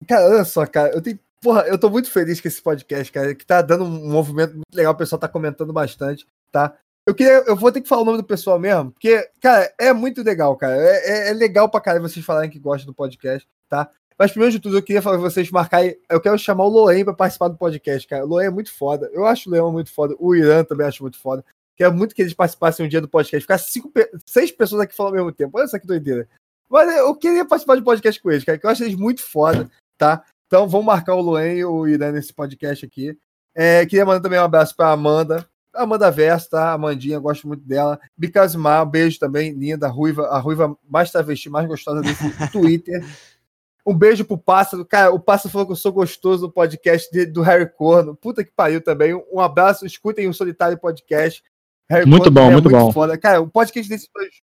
Cara, olha só, cara, eu tenho. Porra, eu tô muito feliz com esse podcast, cara, que tá dando um movimento muito legal, o pessoal tá comentando bastante, tá? Eu queria, eu vou ter que falar o nome do pessoal mesmo, porque, cara, é muito legal, cara. É, é- é legal pra caralho vocês falarem que gostam do podcast, tá? Mas primeiro de tudo, eu queria falar pra vocês marcarem. Eu quero chamar o Loen pra participar do podcast, cara. O Loen é muito foda. Eu acho o Leão muito foda. O Irã também acho muito foda. Quero muito que eles participassem um dia do podcast. Ficar cinco, seis pessoas aqui falando ao mesmo tempo. Olha só que doideira. Mas eu queria participar de podcast com eles, cara, que eu acho eles muito foda, tá? Então vamos marcar o Luan e o Irã nesse podcast aqui. É, queria mandar também um abraço pra Amanda. Amanda Verso, tá? Amandinha, gosto muito dela. Bicasmar, um beijo também, linda, ruiva, a ruiva mais travesti, mais gostosa desse *laughs* Twitter. Um beijo pro Pássaro. Cara, o Pássaro falou que eu sou gostoso no podcast de, do Harry Corno. Puta que pariu também. Um abraço, escutem o Solitário Podcast. Harry muito Corno bom, é muito, muito bom. Foda. Cara, o podcast desses dois.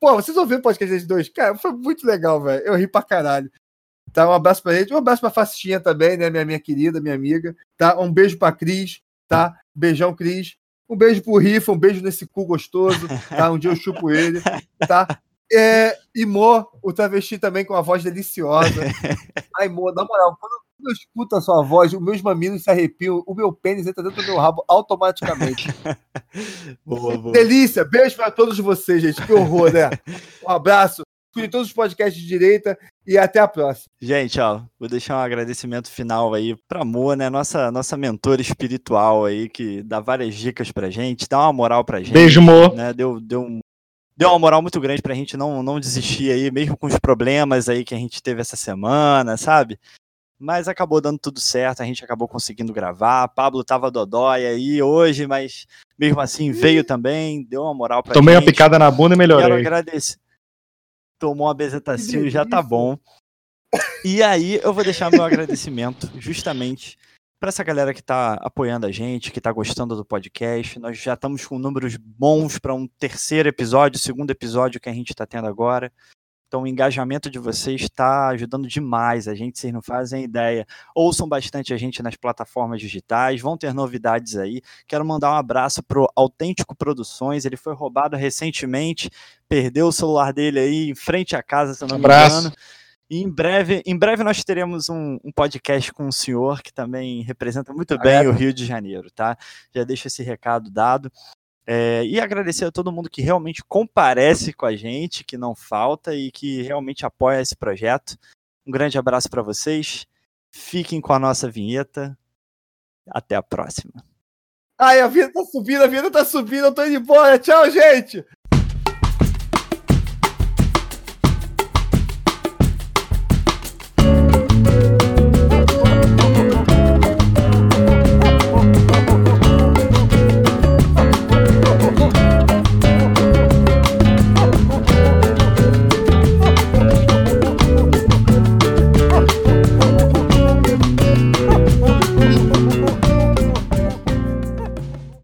Pô, vocês ouviram o podcast desses dois? Cara, foi muito legal, velho. Eu ri pra caralho. Tá, um abraço pra gente. Um abraço pra Facistinha também, né? Minha, minha querida, minha amiga. Tá? Um beijo pra Cris, tá? Beijão, Cris. Um beijo pro Rifa, um beijo nesse cu gostoso, tá? Um dia eu chupo ele, tá? É, e Mo, o travesti também com uma voz deliciosa. Ai, Mo, na moral, quando eu escuto a sua voz, os meus mamilos se arrepiam, o meu pênis entra dentro do meu rabo automaticamente. *laughs* boa, boa. Delícia! Beijo para todos vocês, gente. Que horror, né? Um abraço. Escute todos os podcasts de direita e até a próxima. Gente, ó, vou deixar um agradecimento final aí pra Mo, né? Nossa, nossa mentora espiritual aí, que dá várias dicas pra gente, dá uma moral pra gente. Beijo, Mo. Né? Deu, deu um deu uma moral muito grande pra gente não, não desistir aí, mesmo com os problemas aí que a gente teve essa semana, sabe? Mas acabou dando tudo certo, a gente acabou conseguindo gravar. Pablo tava dodói aí hoje, mas mesmo assim veio também, deu uma moral pra Tomei gente. Tomei uma picada na bunda e melhorei. Quero agradecer. Tomou uma bezetacil, já tá bom. E aí eu vou deixar meu agradecimento *laughs* justamente para essa galera que está apoiando a gente, que está gostando do podcast. Nós já estamos com números bons para um terceiro episódio, segundo episódio que a gente está tendo agora. Então, o engajamento de vocês está ajudando demais a gente, vocês não fazem ideia. Ouçam bastante a gente nas plataformas digitais, vão ter novidades aí. Quero mandar um abraço pro Autêntico Produções, ele foi roubado recentemente, perdeu o celular dele aí em frente à casa, se eu não me abraço. engano. E em breve, em breve nós teremos um, um podcast com o senhor que também representa muito bem é. o Rio de Janeiro, tá? Já deixo esse recado dado. É, e agradecer a todo mundo que realmente comparece com a gente, que não falta e que realmente apoia esse projeto. Um grande abraço para vocês. Fiquem com a nossa vinheta. Até a próxima. Ai, a vida tá subindo, a vida tá subindo, eu tô indo embora. Tchau, gente!